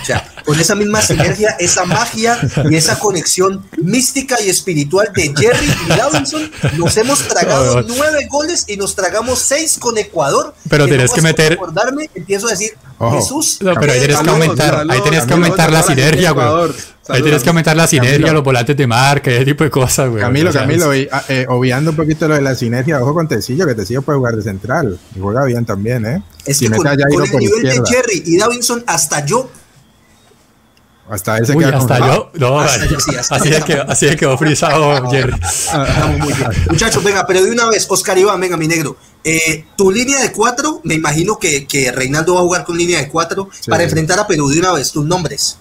O sea, con esa misma sinergia, esa magia y esa conexión mística y espiritual de Jerry y Davinson, nos hemos tragado nueve goles y nos tragamos seis con Ecuador. Pero tenés que meter. Recordarme, empiezo a decir, Jesús. No, pero ahí tenés que aumentar, ahí tenés que aumentar la sinergia, güey. Ahí tienes que aumentar la sinergia, los volantes de marca, ese tipo de cosas, güey. Camilo, Camilo, ah, eh, obviando un poquito lo de la sinergia, ojo con Tecillo, que Tecillo puede jugar de central. Y juega bien también, ¿eh? Es que con, el nivel de Jerry y Davinson, hasta yo hasta ese Uy, hasta yo. No, así, es que, así es quedó frisado, Jerry. Muchachos, venga, pero de una vez, Oscar Iván, venga, mi negro. Eh, tu línea de cuatro, me imagino que, que, Reinaldo va a jugar con línea de cuatro para enfrentar a Perú de una vez. Tus nombres.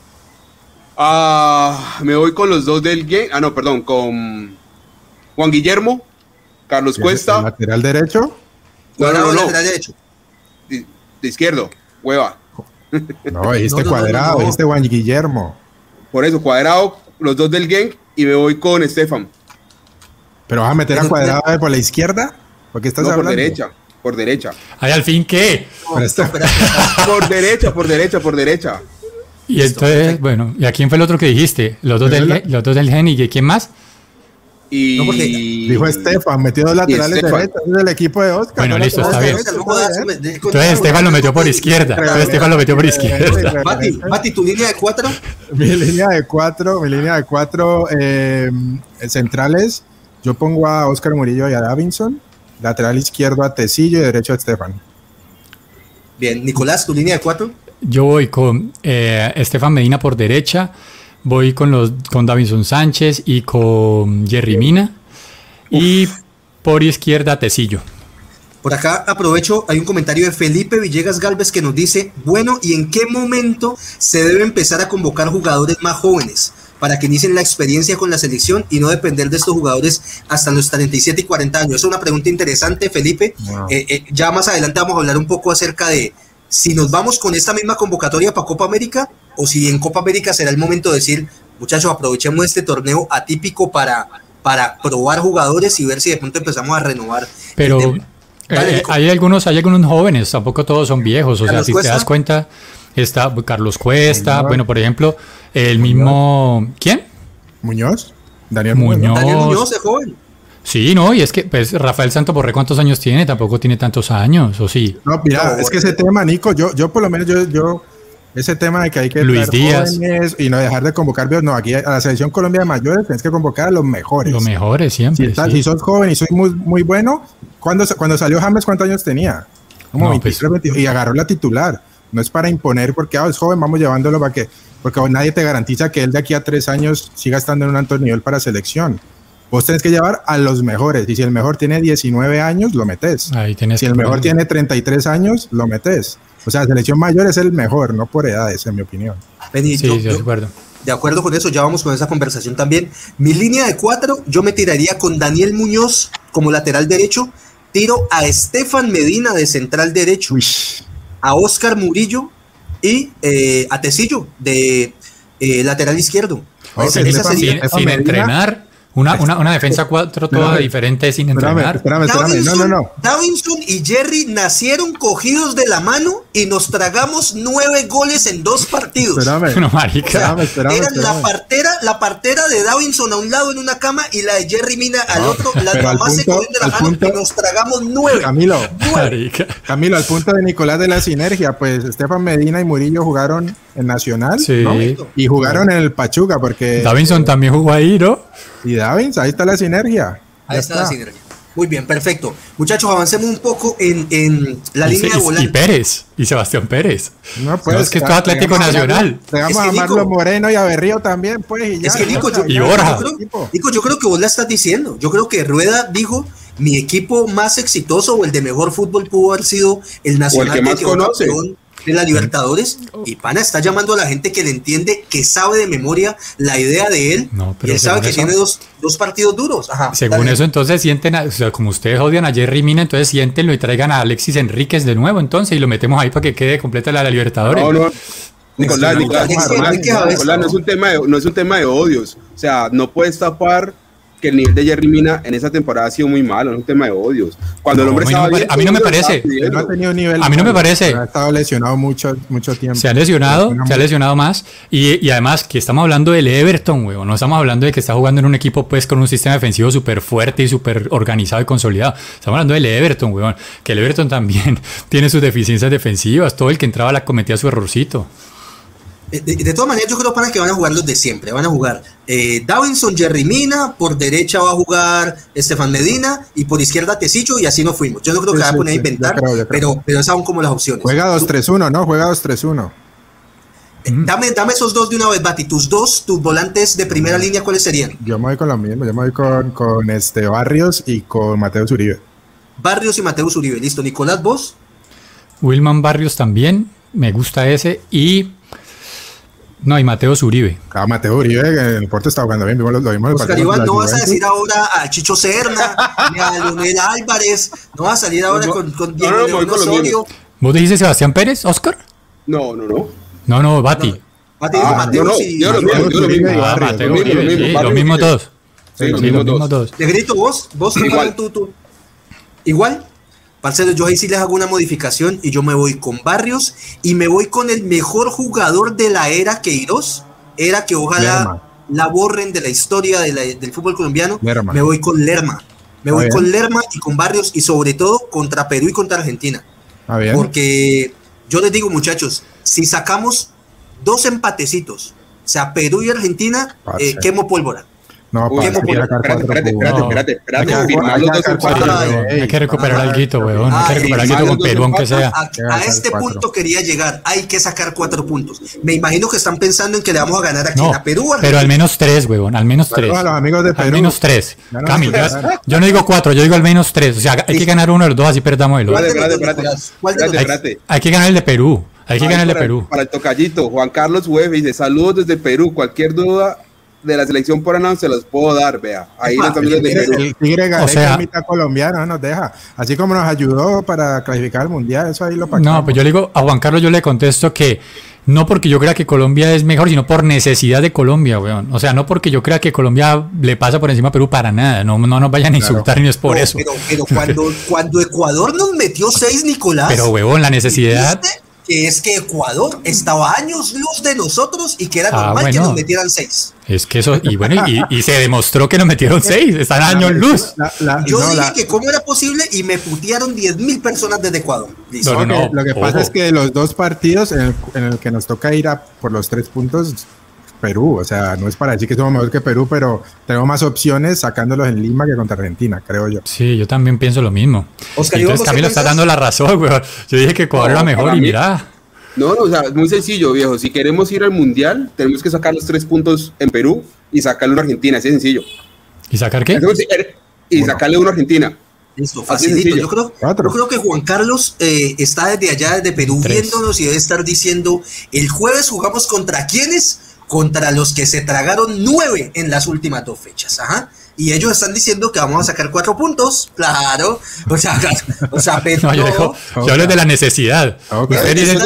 Ah, me voy con los dos del game. Ah, no, perdón, con Juan Guillermo, Carlos Cuesta. ¿Lateral derecho? No, no, no, Lateral derecho. De, izquierdo, hueva. No, dijiste cuadrado, dijiste Juan Guillermo. Por eso, cuadrado, los dos del gang y me voy con Estefan. ¿Pero vas a meter a cuadrado por la izquierda? ¿Por estás Por derecha, por derecha. ¿Ay, al fin qué? por derecha, por derecha, por derecha. Y entonces, bueno, ¿y a quién fue el otro que dijiste? Los dos, del, los dos del gen y quién más? Y no, dijo Estefan, metió dos laterales derechos del equipo de Oscar. Bueno, listo, está bien. Entonces Estefan lo metió por izquierda. Entonces Estefan lo metió por izquierda. Mati, Mati, ¿tu línea de cuatro? Mi línea de cuatro, mi línea de cuatro eh, centrales. Yo pongo a Oscar Murillo y a Davinson. Lateral izquierdo a Tecillo y derecho a Estefan. Bien, Nicolás, ¿tu línea de cuatro? Yo voy con eh, Estefan Medina por derecha, voy con, los, con Davinson Sánchez y con Jerry Mina. Y por izquierda, Tecillo. Por acá aprovecho, hay un comentario de Felipe Villegas Galvez que nos dice, bueno, ¿y en qué momento se debe empezar a convocar jugadores más jóvenes para que inicien la experiencia con la selección y no depender de estos jugadores hasta los 37 y 40 años? Es una pregunta interesante, Felipe. Eh, eh, ya más adelante vamos a hablar un poco acerca de, si nos vamos con esta misma convocatoria para Copa América o si en Copa América será el momento de decir, muchachos, aprovechemos este torneo atípico para, para probar jugadores y ver si de pronto empezamos a renovar. Pero eh, hay algunos, hay algunos jóvenes, tampoco todos son viejos, o sea, si te das cuenta, está Carlos Cuesta, bueno, por ejemplo, el mismo, ¿quién? Muñoz, Daniel Muñoz. Daniel Muñoz es joven. Sí, no, y es que pues Rafael Santo Borré, ¿cuántos años tiene? Tampoco tiene tantos años, ¿o sí? No, mira, es que ese tema, Nico, yo, yo por lo menos, yo, yo, ese tema de que hay que Luis Díaz y no dejar de convocar, no, aquí a la selección Colombia de mayores tienes que convocar a los mejores. Los mejores siempre. Si, si sos joven y soy muy, muy bueno, cuando, cuando salió James, ¿cuántos años tenía? Como 23, 22, y agarró la titular. No es para imponer porque ah, es joven, vamos llevándolo para que, porque nadie te garantiza que él de aquí a tres años siga estando en un alto nivel para selección. Vos tenés que llevar a los mejores. Y si el mejor tiene 19 años, lo metes. Ahí si el mejor tiene 33 años, lo metes. O sea, selección mayor es el mejor, no por edades, en mi opinión. sí, sí, de acuerdo. De acuerdo con eso, ya vamos con esa conversación también. Mi línea de cuatro, yo me tiraría con Daniel Muñoz como lateral derecho. Tiro a Estefan Medina de central derecho. A Oscar Murillo y eh, a Tecillo de eh, lateral izquierdo. sin, entrenar Una, una, una defensa 4 toda Espérame. diferente sin Espérame, entrenar. espérame, espérame. No, Davinson, no, no. Davinson y Jerry nacieron cogidos de la mano y nos tragamos nueve goles en dos partidos. Espérame. No, marica. Espérame, espérame, Eran la partera, la partera de Davinson a un lado en una cama y la de Jerry Mina al No, otro. Las pero al mamás se punto- cogieron de la mano punto- y nos tragamos nueve. Camilo. Camilo, al punto de Nicolás de la sinergia, pues Estefan Medina y Murillo jugaron en Nacional Sí. ¿no? y jugaron en el Pachuca, porque Davinson también jugó ahí, ¿no? y Davins, ahí está la sinergia. Ahí está, la sinergia. Muy bien, perfecto. Muchachos, avancemos un poco en, en la Y, línea de y- y volante. Pérez, y Sebastián Pérez. No, pues, No, es que esto es Atlético Nacional. Que, a Marlo Nico- Moreno y a Berrío también, pues. Y ya, Es que Nico, yo, Y Borja. el yo creo. Nico, yo creo que vos la estás diciendo. Yo creo que Rueda dijo mi equipo más exitoso o el de mejor fútbol pudo haber sido el Nacional que más quedó conoce. campeón de la Libertadores y Pana está llamando a la gente que le entiende, que sabe de memoria la idea de él No, pero y él sabe que eso- tiene dos, dos partidos duros. Ajá, Según dale. eso, entonces sienten, a- o sea, como ustedes odian a Jerry Mina, entonces siéntenlo y traigan a Alexis Enríquez de nuevo, entonces, y lo metemos ahí para que quede completa la, la Libertadores. No, no. Nicolás, Alexis Nicolás, Nicolás, ¿no? es un tema de, no es un tema de odios. O sea, no puedes tapar que el nivel de Jerry Mina en esa temporada ha sido muy malo, no es un tema de odios. Cuando el hombre a mí no bien, a mí no me parece. no ha pidiendo. tenido un nivel. A mí no me parece. Ha estado lesionado mucho, mucho tiempo. Se ha lesionado, Lesiona se ha lesionado más. Y, y además que estamos hablando del Everton, weón. No estamos hablando de que está jugando en un equipo pues con un sistema defensivo súper fuerte y súper organizado y consolidado. Estamos hablando del Everton, weón. Que el Everton también tiene sus deficiencias defensivas. Todo el que entraba la cometía su errorcito. Eh, De, de todas maneras, yo creo para que van a jugar los de siempre. Van a jugar eh, Davinson, Jerry Mina, por derecha va a jugar Estefan Medina y por izquierda Tecillo y así nos fuimos. Yo no creo que Sí, va a sí, poner a sí, inventar, yo creo, yo creo. pero, pero esas son como las opciones. Juega Tú- 2-3-1, ¿no? Juega 2-3-1. eh, dame, dame esos dos de una vez, Bati. Tus dos, tus volantes de primera línea, ¿cuáles serían? Yo me voy con lo mismo. Yo me voy con, con este Barrios y con Mateo Zuribe. Barrios y Mateus Uribe. Listo. Nicolás, vos. Wilman Barrios también. Me gusta ese. Y. No, y Mateo Zuribe. Ah, Mateo Uribe, que en el Porto está jugando bien. Vimos, lo, lo vimos Oscar partido Iván, no vas a decir ahora a Chicho Serna, ni a Leonel Álvarez, no vas a salir ahora No, con, con no, Diego no, los Osorio. ¿Vos dijiste Sebastián Pérez, Oscar? No, no, no. No, no, Bati. Mateo, Ah, Mateus no, no, y yo lo Mateo mismo, yo lo mismo. Ah. Mateo Lo mismo, lo Uribe, mismo, sí, Barrios los y mismos Uribe. dos. Sí, Sí, los mismos dos. Negrito, vos, vos Igual. tú, tú. Igual. Parcero, yo ahí sí les hago una modificación y yo me voy con Barrios y me voy con el mejor jugador de la era Queiroz, era que ojalá Lerma. la borren de la historia de la- del fútbol colombiano. Lerma. Me voy con Lerma. Me voy con Lerma y con Barrios y sobre todo contra Perú y contra Argentina. Porque yo les digo, muchachos, si sacamos dos empatecitos, o sea, Perú y Argentina, eh, quemo pólvora. No, ¿Qué para Espérate, espérate, espérate, espérate, No. espérate. Hay que- hay recuperar ah, algo, weón. Hay que recuperar algo con dos Perú, aunque sea. A, este cuatro. punto quería llegar. Hay que sacar cuatro puntos. Me imagino que están pensando en que le vamos a ganar aquí No, a Perú. a pero al menos tres, weón. Al menos tres. Saludos a los amigos de Al Perú. menos tres. Ya no Cami, nos ya- pegaron. yo no digo cuatro, yo digo al menos tres. O sea, hay que ganar uno de los dos, así perdamos el otro. Espérate, ¿Cuál de espérate, los espérate. Hay, que ganar el de Perú. Hay que ganar el de Perú. Para el tocallito, Juan Carlos Web dice: Saludos desde Perú. Cualquier duda de la selección por anón se los puedo dar. Vea, ahí Epa, los amigos de el- Tigre Gareca O sea- es mitad colombiano, no nos deja. Así como nos ayudó para clasificar al mundial, eso ahí lo pactamos. No, pues yo le digo a Juan Carlos, yo le contesto que no porque yo crea que Colombia es mejor, sino por necesidad de Colombia, weón. O sea, no porque yo crea que Colombia le pasa por encima a Perú para nada. No, no nos vayan a Claro. insultar ni es por No, eso. Pero, pero cuando, cuando Ecuador nos metió seis, Nicolás. Pero, weón, la necesidad. ¿viste? Que es que Ecuador estaba años luz de nosotros y que era Ah, normal que bueno. nos metieran seis. Es que eso, y bueno, y, y se demostró que nos metieron seis, están años luz. La- la- Yo no, dije la- que cómo era posible y me putearon 10 mil personas desde Ecuador. No, Lo no, que, lo que pasa ojo. es que los dos partidos en el, en el que nos toca ir a por los tres puntos, Perú, o sea, no es para decir que somos mejor que Perú, pero tenemos más opciones sacándolos en Lima que contra Argentina, creo yo. Sí, yo también pienso lo mismo. Oscar, Y ¿y vos entonces Camilo está dando la razón, weón. Yo dije que Ecuador No, era mejor y mira. No, no, o sea, es muy sencillo, viejo. Si queremos ir al mundial, tenemos que sacar los tres puntos en Perú y sacarle uno a Argentina. Así de sencillo. ¿Y sacar qué? Y sacarle uno a Argentina. Listo, facilito. Yo creo, Cuatro. yo creo que Juan Carlos eh, está desde allá, desde Perú, Tres. viéndonos y debe estar diciendo, el jueves jugamos contra quiénes? Contra los que se tragaron nueve en las últimas dos fechas. Ajá. y ellos están diciendo que vamos a sacar cuatro puntos, claro, o sea, o sea pero no, yo, digo, yo hablo de la necesidad. Okay. Ustedes dicen,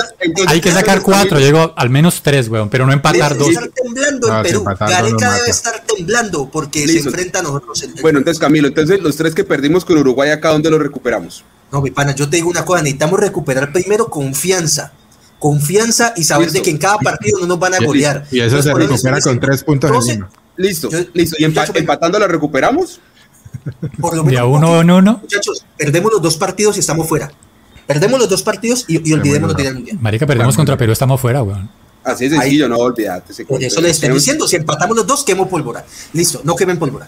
hay que sacar cuatro, yo digo al menos tres, weón, pero no empatar dos. estar temblando en Perú, Gareca debe estar temblando porque Listo. se enfrenta a nosotros. El bueno, entonces Camilo, entonces los tres que perdimos con Uruguay, ¿acá dónde los recuperamos? No, mi pana, yo te digo una cosa, necesitamos recuperar primero confianza confianza y saber listo. de que en cada partido no nos van a golear. Y eso Entonces, se recupera con tres puntos Entonces, en Listo, yo, listo. ¿Y empa empatando la recuperamos? Por lo menos, ¿De uno en uno? Muchachos, perdemos los dos partidos y estamos fuera. Perdemos los dos partidos y, y olvidémonos de ir al mundial. Marica, perdemos contra Perú, estamos fuera, weón. Así es sencillo, Ahí, no olvídate. Por eso les estoy diciendo, si empatamos los dos, quemo pólvora. Listo, no quemen pólvora.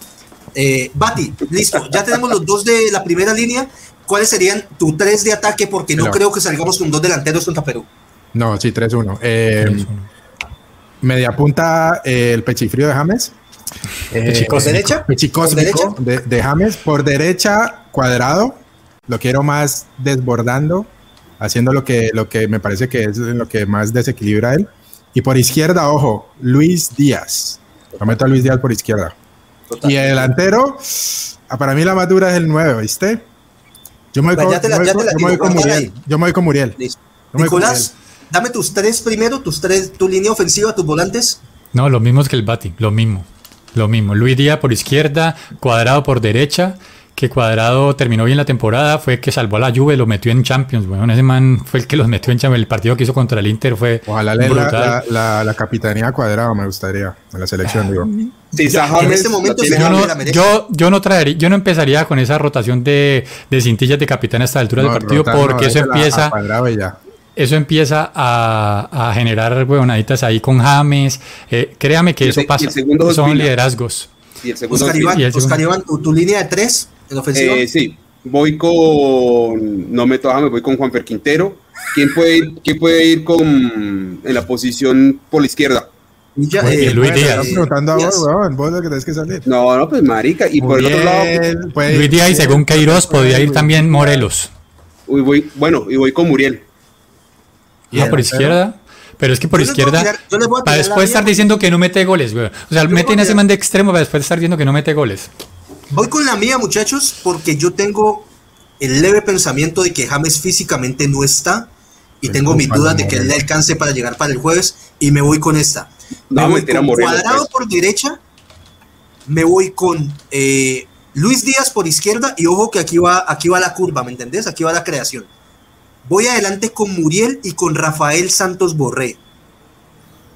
Eh, Bati, listo, ya tenemos los dos de la primera línea. ¿Cuáles serían tu tres de ataque? Porque no, no. creo que salgamos con dos delanteros contra Perú. No, sí, 3-1. Eh, media punta, eh, el pechifrío de James. Eh, ¿Por derecha? Pechicósmico de, de, James. Por derecha, cuadrado. Lo quiero más desbordando, haciendo lo que, lo que me parece que es lo que más desequilibra él. Y por izquierda, ojo, Luis Díaz. Lo meto a Luis Díaz por izquierda. Total. Y el delantero, para mí la madura es el 9, ¿viste? Yo me voy, con, yo me voy, con Muriel. Yo me voy con Muriel. Nicolás, dame tus tres primero, tus tres, tu línea ofensiva, tus volantes. No, lo mismo que el Bati, lo mismo. Lo mismo. Luis Díaz por izquierda, Cuadrado por derecha. Que Cuadrado terminó bien la temporada, fue que salvó a la Juve, lo metió en Champions. Bueno, ese man fue el que los metió en Champions. El partido que hizo contra el Inter fue. Ojalá brutal. La, la, la, capitanía Cuadrado me gustaría en la selección, digo. Sí, yo, en este momento yo no, yo, yo, no traería, yo no empezaría con esa rotación de, de cintillas de capitán a esta altura no, del partido, rotar, porque no, eso empieza. Eso empieza a, a generar huevonaditas ahí con James. Eh, créame que eso pasa. Son liderazgos. Y el segundo Oscar Iván, Oscar Iván tu, tu, línea de tres en ofensiva. Eh, sí, voy con. No meto a James, voy con Juanfer Quintero. ¿Quién puede, ir, ¿Quién puede ir con en la posición por la izquierda? Ya, eh, Luis bueno, Díaz. preguntando a vos, weón, vos lo que tenés que salir. No, no, pues marica. Y Muy por bien. el otro lado. Pues, Luis Díaz y según Queiroz podría ir también Morelos. Uy, voy, bueno, y voy con Muriel. Ah, por izquierda. Pero es que por yo izquierda, tirar, para después estar diciendo que no mete goles, güey. O sea, meten ese man de extremo para después estar diciendo que no mete goles. Voy con la mía, muchachos, porque yo tengo el leve pensamiento de que James físicamente no está y tengo mis dudas de que él le alcance para llegar para el jueves y me voy con esta. Me No, voy mentira, con cuadrado pues. por derecha, me voy con eh, Luis Díaz por izquierda y ojo que aquí va, aquí va la curva, ¿me entendés? Aquí va la creación. Voy adelante con Muriel y con Rafael Santos Borré.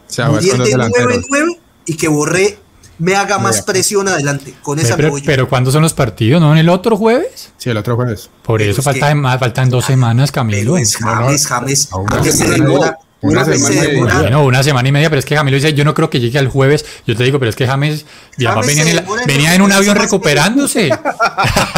O sea, Muriel de 9 delanteros. 9 y que Borré me haga más Mira. presión adelante. Con esa Pero, pero ¿cuándo son los partidos? ¿No? ¿En el otro jueves? Sí, el otro jueves. Por Pero eso es falta que- más, faltan dos semanas, Pero Camilo. es James, James, Aún James se demora. Una James semana se y. Bueno, una semana y media, pero es que Camilo dice, yo no creo que llegue al jueves. Yo te digo, pero es que James, ya James venía, en, venía en un avión recuperándose.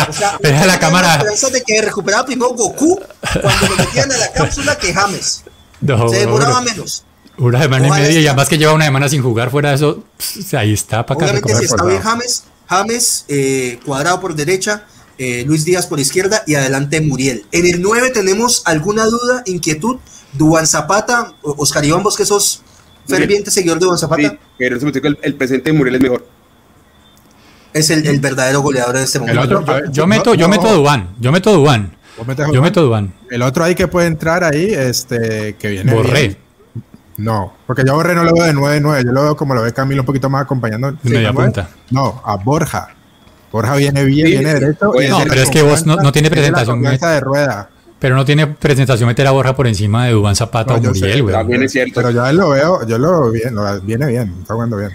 O sea, Deja la cámara. esperanzas de que recuperaba primero Goku cuando lo metían a la cápsula que James. No, Se demoraba menos. Una semana y Ojalá media y además que lleva una semana sin jugar fuera de eso, pss, ahí está para acá. Obviamente, si está bien James, James, eh, cuadrado por derecha, eh, Luis Díaz por izquierda y adelante Muriel. En el 9 tenemos alguna duda, inquietud. Duan Zapata, Oscar Iván, vos que sos ferviente seguidor de Duan Zapata, Sí, pero eso me dice que el, el presente de Muriel es mejor. es el, el verdadero goleador en este El momento. otro, a ver, Yo meto, yo no, meto Dubán, yo meto a yo Juan. meto Dubán. El otro ahí que puede entrar ahí, este, que viene. Borré. bien. No, porque yo a Borré no lo veo de 9-9, yo lo veo como lo ve Camilo un poquito más acompañando. De. No, a Borja. Borja viene bien, Sí, viene derecho. tiene pero es que vos no- no tiene la presentación, confianza de rueda. Pero no tiene presentación meter a Borja por encima de Dubán Zapata No, o Muriel, güey. También es cierto. Pero yo a él lo veo, yo lo veo bien, lo- viene bien, está jugando bien.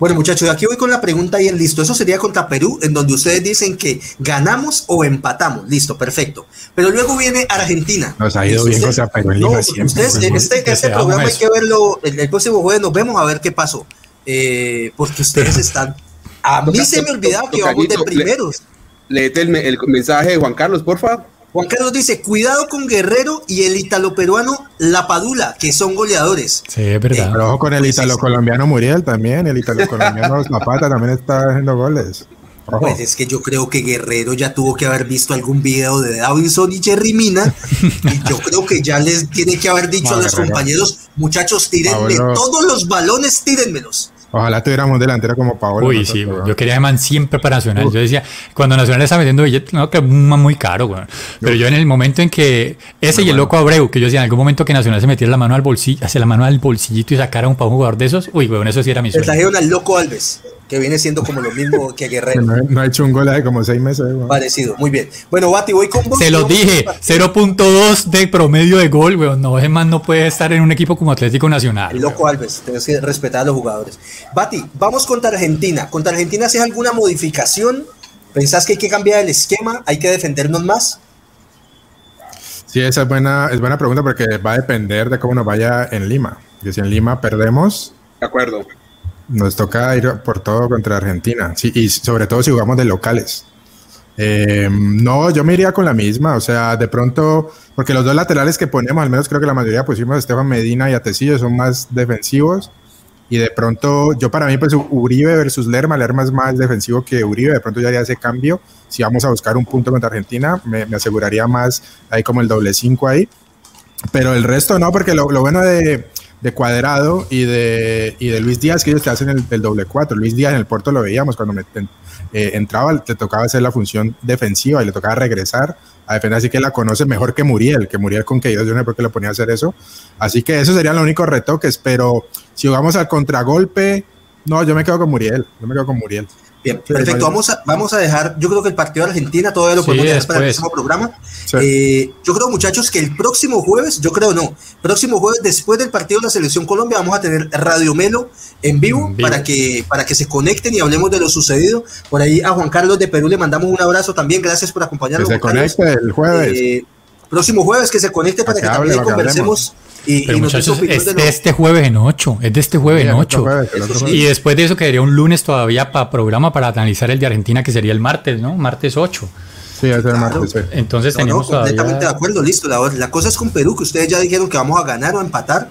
Bueno, muchachos, aquí voy con la pregunta y el listo. Eso sería contra Perú, en donde ustedes dicen que ganamos o empatamos. Listo, perfecto. Pero luego viene Argentina. Nos ha ido bien contra Perú en No, siempre. ustedes, pues, en este, este deseamos programa hay que verlo. El, el próximo jueves nos vemos a ver qué pasó. Eh, porque ustedes están. A mí se me olvidaba que vamos de primeros. Léete el, me- el mensaje de Juan Carlos, porfa. Juan Carlos dice: cuidado con Guerrero y el italo-peruano La Padula, que son goleadores. Sí, es verdad. Pero ojo con el Pues sí, italo colombiano Muriel también, el italo colombiano Zapata también está haciendo goles. Ojo. Pues es que yo creo que Guerrero ya tuvo que haber visto algún video de Davinson y Jerry Mina. y yo creo que ya les tiene que haber dicho a los compañeros, muchachos, tírenme Pablo. todos los balones, tírenmelos. Ojalá tuviéramos delantero como Paolo. Uy, sí, yo quería a Man siempre para Nacional. Yo decía, cuando Nacional estaba metiendo billetes, no, que muy caro, güey. Pero yo en el momento en que ese y el loco Abreu, que yo decía en algún momento que Nacional se metiera la mano al bolsillo, hacia la mano al bolsillito y sacara un, un jugador de esos, uy, güey, eso sí era mi sueño. trajeron al loco Alves que viene siendo como lo mismo que Guerrero. No, ha hecho un gol de como seis meses. Parecido, muy bien. Bueno, Bati, voy con vos. Se lo dije, 0.2 de promedio de gol, weón. No, es más, no puede estar en un equipo como Atlético Nacional. El loco Alves, tienes que respetar a los jugadores. Bati, vamos contra Argentina. ¿Contra Argentina haces alguna modificación? ¿Pensás que hay que cambiar el esquema? ¿Hay que defendernos más? Sí, esa es buena, es buena pregunta porque va a depender de cómo nos vaya en Lima. Que si en Lima perdemos. De acuerdo nos toca ir por todo contra Argentina, sí, y sobre todo si jugamos de locales. Eh, no, yo me iría con la misma, o sea, de pronto, porque los dos laterales que ponemos, al menos creo que la mayoría pusimos a Esteban Medina y a son más defensivos. Y de pronto, yo para mí, pues Uribe versus Lerma, Lerma es más defensivo que Uribe, de pronto ya haría ese cambio. Si vamos a buscar un punto contra Argentina, me, aseguraría más ahí como el doble 5 ahí. Pero el resto no, porque lo bueno de, de Cuadrado y de, y de Luis Díaz, que ellos te hacen el, doble cuatro. Luis Díaz en el Porto lo veíamos cuando eh, entraba, te tocaba hacer la función defensiva y le tocaba regresar a defender, así que la conoce mejor que Muriel, que Muriel con que yo no sé por qué le ponía a hacer eso. Así que esos serían los únicos retoques, pero si jugamos al contragolpe, no, yo me quedo con Muriel, yo me quedo con Muriel. Bien, perfecto. Vamos a, vamos a dejar, yo creo que el partido de Argentina todavía lo podemos dejar para el próximo programa. Eh, yo creo, muchachos, que el próximo jueves, yo creo no, próximo jueves, después del partido de la Selección Colombia, vamos a tener Radio Melo en vivo, Para, que, para que se conecten y hablemos de lo sucedido. Por ahí a Juan Carlos de Perú le mandamos un abrazo también. Gracias por acompañarnos. Que se conecte el jueves. Eh, próximo jueves que se conecte para, que, también conversemos y, Pero muchachos, es de, este jueves en 8, es de este jueves en 8. y después de eso quedaría un lunes todavía para programa para analizar el de Argentina, que sería el martes, ¿no? Martes 8. Sí, es el martes. Sí. Entonces tenemos no, completamente de acuerdo, listo. La, la, cosa es con Perú, que ustedes ya dijeron que vamos a ganar o empatar.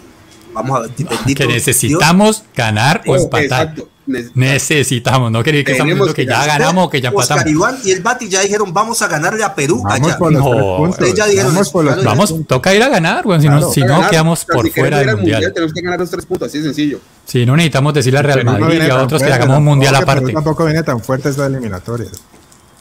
Vamos a que necesitamos ganar o empatar. Exacto. Necesitamos, no quería que estamos que, ya ganamos, que ya empatamos. Oscar Iván y el Bati ya dijeron, vamos a ganarle a Perú vamos allá. Por los no, Ustedes ya dijeron, vamos, por los vamos toca ir a ganar, bueno, si no, si no quedamos por si fuera del mundial. mundial. Tenemos que ganar los tres puntos, así de sencillo. Si no necesitamos decirle a Real Madrid y a otros que hagamos un mundial aparte. Tampoco viene tan fuerte esta eliminatoria.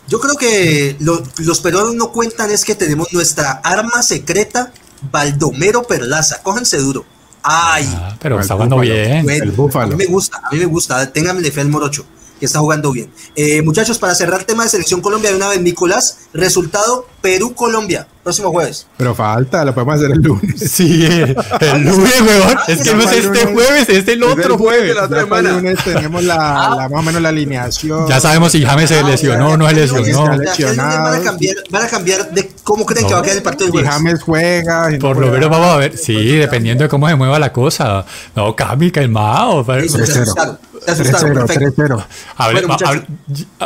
Yo creo que lo, los peruanos no cuentan es que tenemos nuestra arma secreta, Baldomero Perlaza. Cójanse duro. Ay. Ah, pero está jugando bien. el búfalo. A mí me gusta, a mí me gusta. Ténganle fe al morocho, que está jugando bien. Eh, muchachos, para cerrar el tema de selección Colombia de una vez, Nicolás, resultado Perú-Colombia, próximo jueves. Pero falta, lo podemos hacer el lunes. Sí, el lunes, weón. Es que no es este jueves, es el otro jueves. El lunes tenemos la, ah. más o menos la alineación. Ya sabemos si James se lesionó o no se lesionó. Van a cambiar, van a cambiar de cómo creen que va a quedar el partido del jueves. James juega. Por lo menos vamos a ver. Sí, dependiendo de cómo se mueva la cosa. No, Cami, calmado. 3-0. 3-0.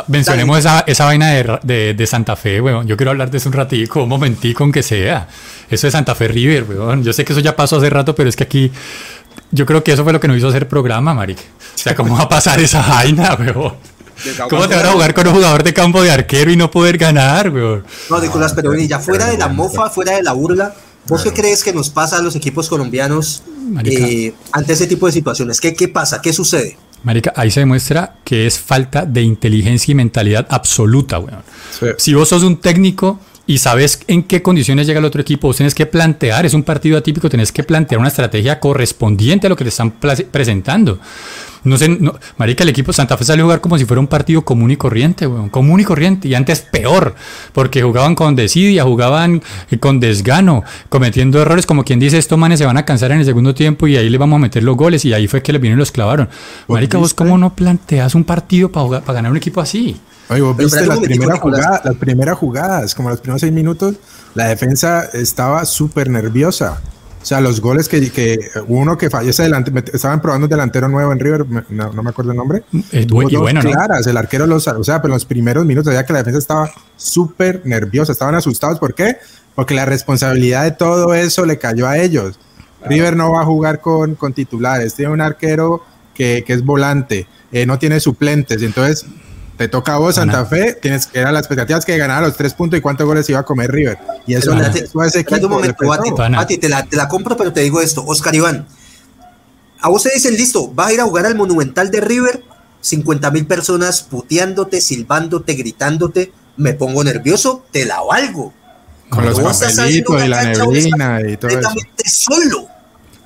Mencionemos esa, esa vaina de, de, de Santa Fe, weón. Yo quiero hablar de eso un ratico, un momentico, aunque sea. Eso de Santa Fe River, weón. Yo sé que eso ya pasó hace rato, pero es que aquí yo creo que eso fue lo que nos hizo hacer programa, Maric. O sea, ¿cómo va a pasar esa vaina, weón? ¿Cómo te van a jugar con un jugador de campo de arquero y no poder ganar, weón? No, Nicolás, pero ya fuera de la mofa, fuera de la burla, ¿vos qué crees que nos pasa a los equipos colombianos eh, ante ese tipo de situaciones? ¿Qué, ¿Qué pasa? ¿Qué sucede? Marica, ahí se demuestra que es falta de inteligencia y mentalidad absoluta, weón. Si vos sos un técnico y sabes en qué condiciones llega el otro equipo, vos tenés que plantear, es un partido atípico, tenés que plantear una estrategia correspondiente a lo que te están presentando. No sé, no, marica, el equipo Santa Fe salió a jugar como si fuera un partido común y corriente, weón, común y corriente, y antes peor, porque jugaban con desidia, jugaban con desgano, cometiendo errores, como quien dice, estos manes se van a cansar en el segundo tiempo y ahí le vamos a meter los goles, y ahí fue que les vinieron y los clavaron. Marica, vos cómo no planteas un partido para, para ganar un equipo así? Oye, vos viste las primeras, jugadas, las primeras jugadas, como los primeros seis minutos, la defensa estaba súper nerviosa. O sea, los goles que, que uno que fallece delante, estaban probando un delantero nuevo en River, no, me acuerdo el nombre. Es y bueno, claras, el arquero los, o sea, pero en los primeros minutos ya que la defensa estaba súper nerviosa, estaban asustados, ¿por qué? Porque la responsabilidad de todo eso le cayó a ellos. River no va a jugar con, con titulares, tiene un arquero que, que es volante, eh, no tiene suplentes, y entonces te toca a vos, Santa Fe, tienes que era las expectativas que ganar los tres puntos y cuántos goles iba a comer River. Y eso le ese equipo. Un momento, Bati, te la, te la compro, pero te digo esto, Oscar Iván. a vos te dicen, listo, vas a ir a jugar al Monumental de River, 50 mil personas puteándote, silbándote, gritándote, me pongo nervioso, te la valgo. Con los papelitos y la neblina y todo eso. Solo,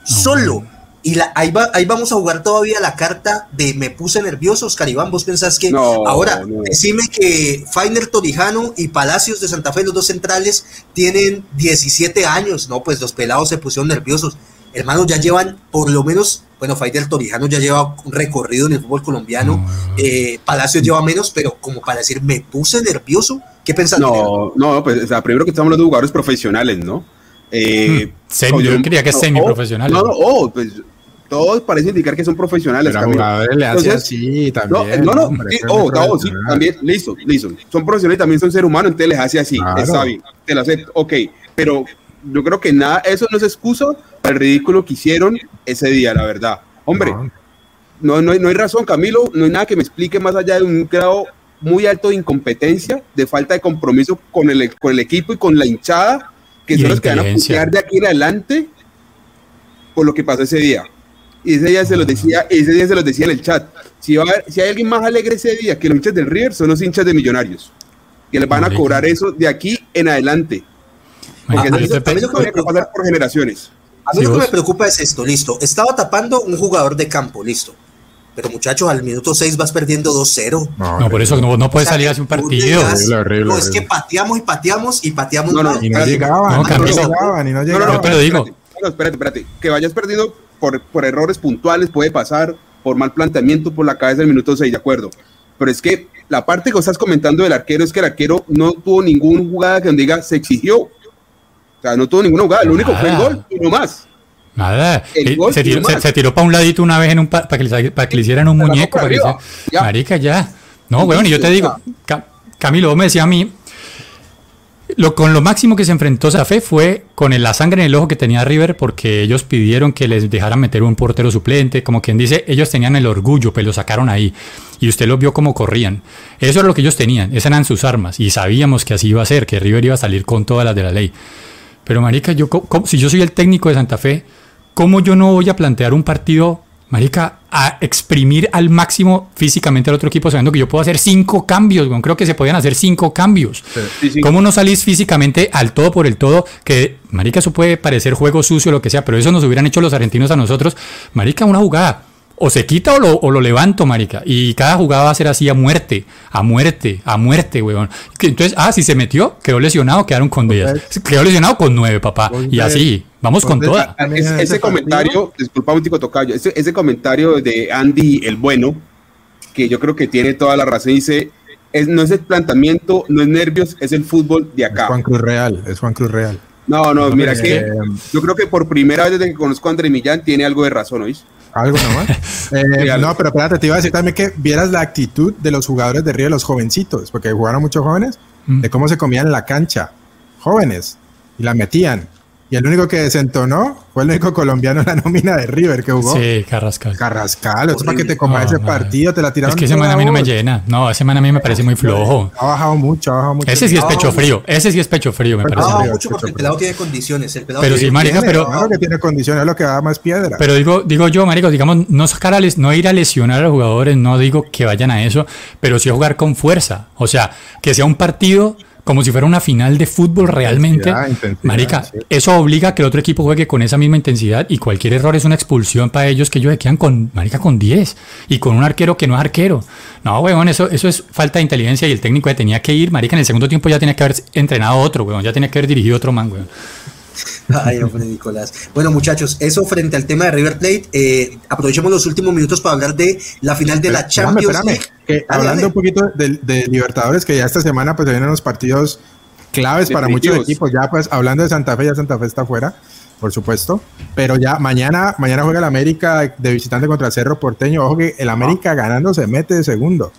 solo. Y la, ahí, va, ahí vamos a jugar todavía la carta de me puse nervioso, Oscar Iván. Vos pensás que ahora, decime que Fainer Torijano y Palacios de Santa Fe, los dos centrales, tienen 17 años. No, pues los pelados se pusieron nerviosos. Hermanos, ya llevan por lo menos, bueno, Fainer Torijano ya lleva un recorrido en el fútbol colombiano. Eh, Palacios lleva menos, pero como para decir, me puse nervioso. ¿Qué pensás? No, no, pues primero que estamos hablando de jugadores profesionales, ¿no? Eh, hmm. semi, yo, quería que semi profesionales. No, no, oh, pues todos parecen indicar que son profesionales. Pero jugadores le hace así también. No, no, no oh, sí, también, listo, listo. Son profesionales y también son seres humanos, entonces les hace así, está bien, te lo acepto, ok, pero yo creo que nada, eso no es excusa para el ridículo que hicieron ese día, la verdad. Hombre, no, no, hay, no hay razón, Camilo, no hay nada que me explique más allá de un grado muy alto de incompetencia, de falta de compromiso con el, con el equipo y con la hinchada, que son los que van a putear de aquí en adelante por lo que pasó ese día. Y ese día se los decía, ese día se los decía en el chat. Si, si hay alguien más alegre ese día que los hinchas del River, son los hinchas de Millonarios. Que les van a cobrar eso de aquí en adelante. Porque a, eso, que pasar por generaciones. A mí lo que me preocupa es esto, listo. Estaba tapando un jugador de campo, listo. Pero muchachos, al minuto 6 vas perdiendo 2-0. No, por eso no, no puedes salir a un partido. no, es que pateamos y pateamos y pateamos. No, no, y no llegaban. No, no, llegaban, y no llegaban. Yo te lo digo. No, espérate, espérate. Que vayas perdiendo por, errores puntuales puede pasar, por mal planteamiento, por la cabeza del minuto 6, de acuerdo. Pero es que la parte que estás comentando del arquero es que el arquero no tuvo ninguna jugada que donde diga se exigió. O sea, no tuvo ninguna jugada, lo único fue el gol y no más. Nada, se, tiró, para un ladito una vez en un para que, le, para que le hicieran un muñeco. Para que Marica, ya. No, bueno, y yo te digo, Camilo, vos me decía a mí, lo, con lo máximo que se enfrentó Zafé fue con la sangre en el ojo que tenía River porque ellos pidieron que les dejaran meter un portero suplente, como quien dice, ellos tenían el orgullo, pues lo sacaron ahí y usted lo vio como corrían. Eso era lo que ellos tenían, esas eran sus armas y sabíamos que así iba a ser, que River iba a salir con todas las de la ley. Pero marica, yo si yo soy el técnico de Santa Fe, ¿cómo yo no voy a plantear un partido marica, a exprimir al máximo físicamente al otro equipo, sabiendo que yo puedo hacer cinco cambios, creo que se podían hacer cinco cambios. ¿Cómo no salís físicamente al todo por el todo? Que, marica, eso puede parecer juego sucio, lo que sea, pero eso nos hubieran hecho los argentinos a nosotros. Marica, una jugada o se quita o lo, o lo, levanto, marica. Y cada jugada va a ser así a muerte, a muerte, a muerte, weón. Entonces, ah, si se metió, quedó lesionado, quedaron con 10. Quedó lesionado con 9, papá. Y así, vamos con toda. ese comentario, disculpa un tico tocayo, ese, ese comentario de Andy el bueno, que yo creo que tiene toda la razón, dice, es, no es el planteamiento, no es nervios, es el fútbol de acá. Es Juan Cruz Real, es Juan Cruz Real. No, no, mira que yo creo que por primera vez desde que conozco a André Millán tiene algo de razón, ¿oís? Algo nomás. Eh, no, pero espérate, te iba a decir también que vieras la actitud de los jugadores de Río, los jovencitos, porque jugaron muchos jóvenes, de cómo se comían en la cancha. Jóvenes. Y la metían. Y el único que desentonó fue el único colombiano en la nómina de River que jugó. Sí, Carrascal. Carrascal, es para que te coma ese partido, te la tiraron. Es que ese man a mí no me llena. No, ese man a mí me parece muy flojo. Ha bajado mucho, ha bajado mucho. Ese sí es pecho frío, ese sí es pecho frío, me parece. Ha mucho porque el pelado tiene condiciones. El pero sí, marica, pero. Claro que tiene condiciones, es lo que da más piedra. Pero digo, digo yo, marico, digamos, no sacar a no ir a lesionar a los jugadores, no digo que vayan a eso, pero sí a jugar con fuerza. O sea, que sea un partido como si fuera una final de fútbol realmente. Marica, eso obliga a que el otro equipo juegue con esa misma intensidad y cualquier error es una expulsión para ellos que ellos quedan con, Marica, con 10 y con un arquero que no es arquero. No, weón, eso, eso es falta de inteligencia y el técnico ya tenía que ir, Marica, en el segundo tiempo ya tenía que haber entrenado otro, weón, ya tenía que haber dirigido otro man, weón. Ay, hombre, Nicolás. Bueno, muchachos, eso frente al tema de River Plate. Eh, aprovechemos los últimos minutos para hablar de la final de la Champions League. hablando un poquito de, Libertadores, que ya esta semana pues se vienen los partidos claves para muchos equipos. Ya pues hablando de Santa Fe, ya Santa Fe está fuera, por supuesto. Pero ya mañana, mañana juega el América de visitante contra el Cerro Porteño. Ojo que el América ganando se mete de segundo.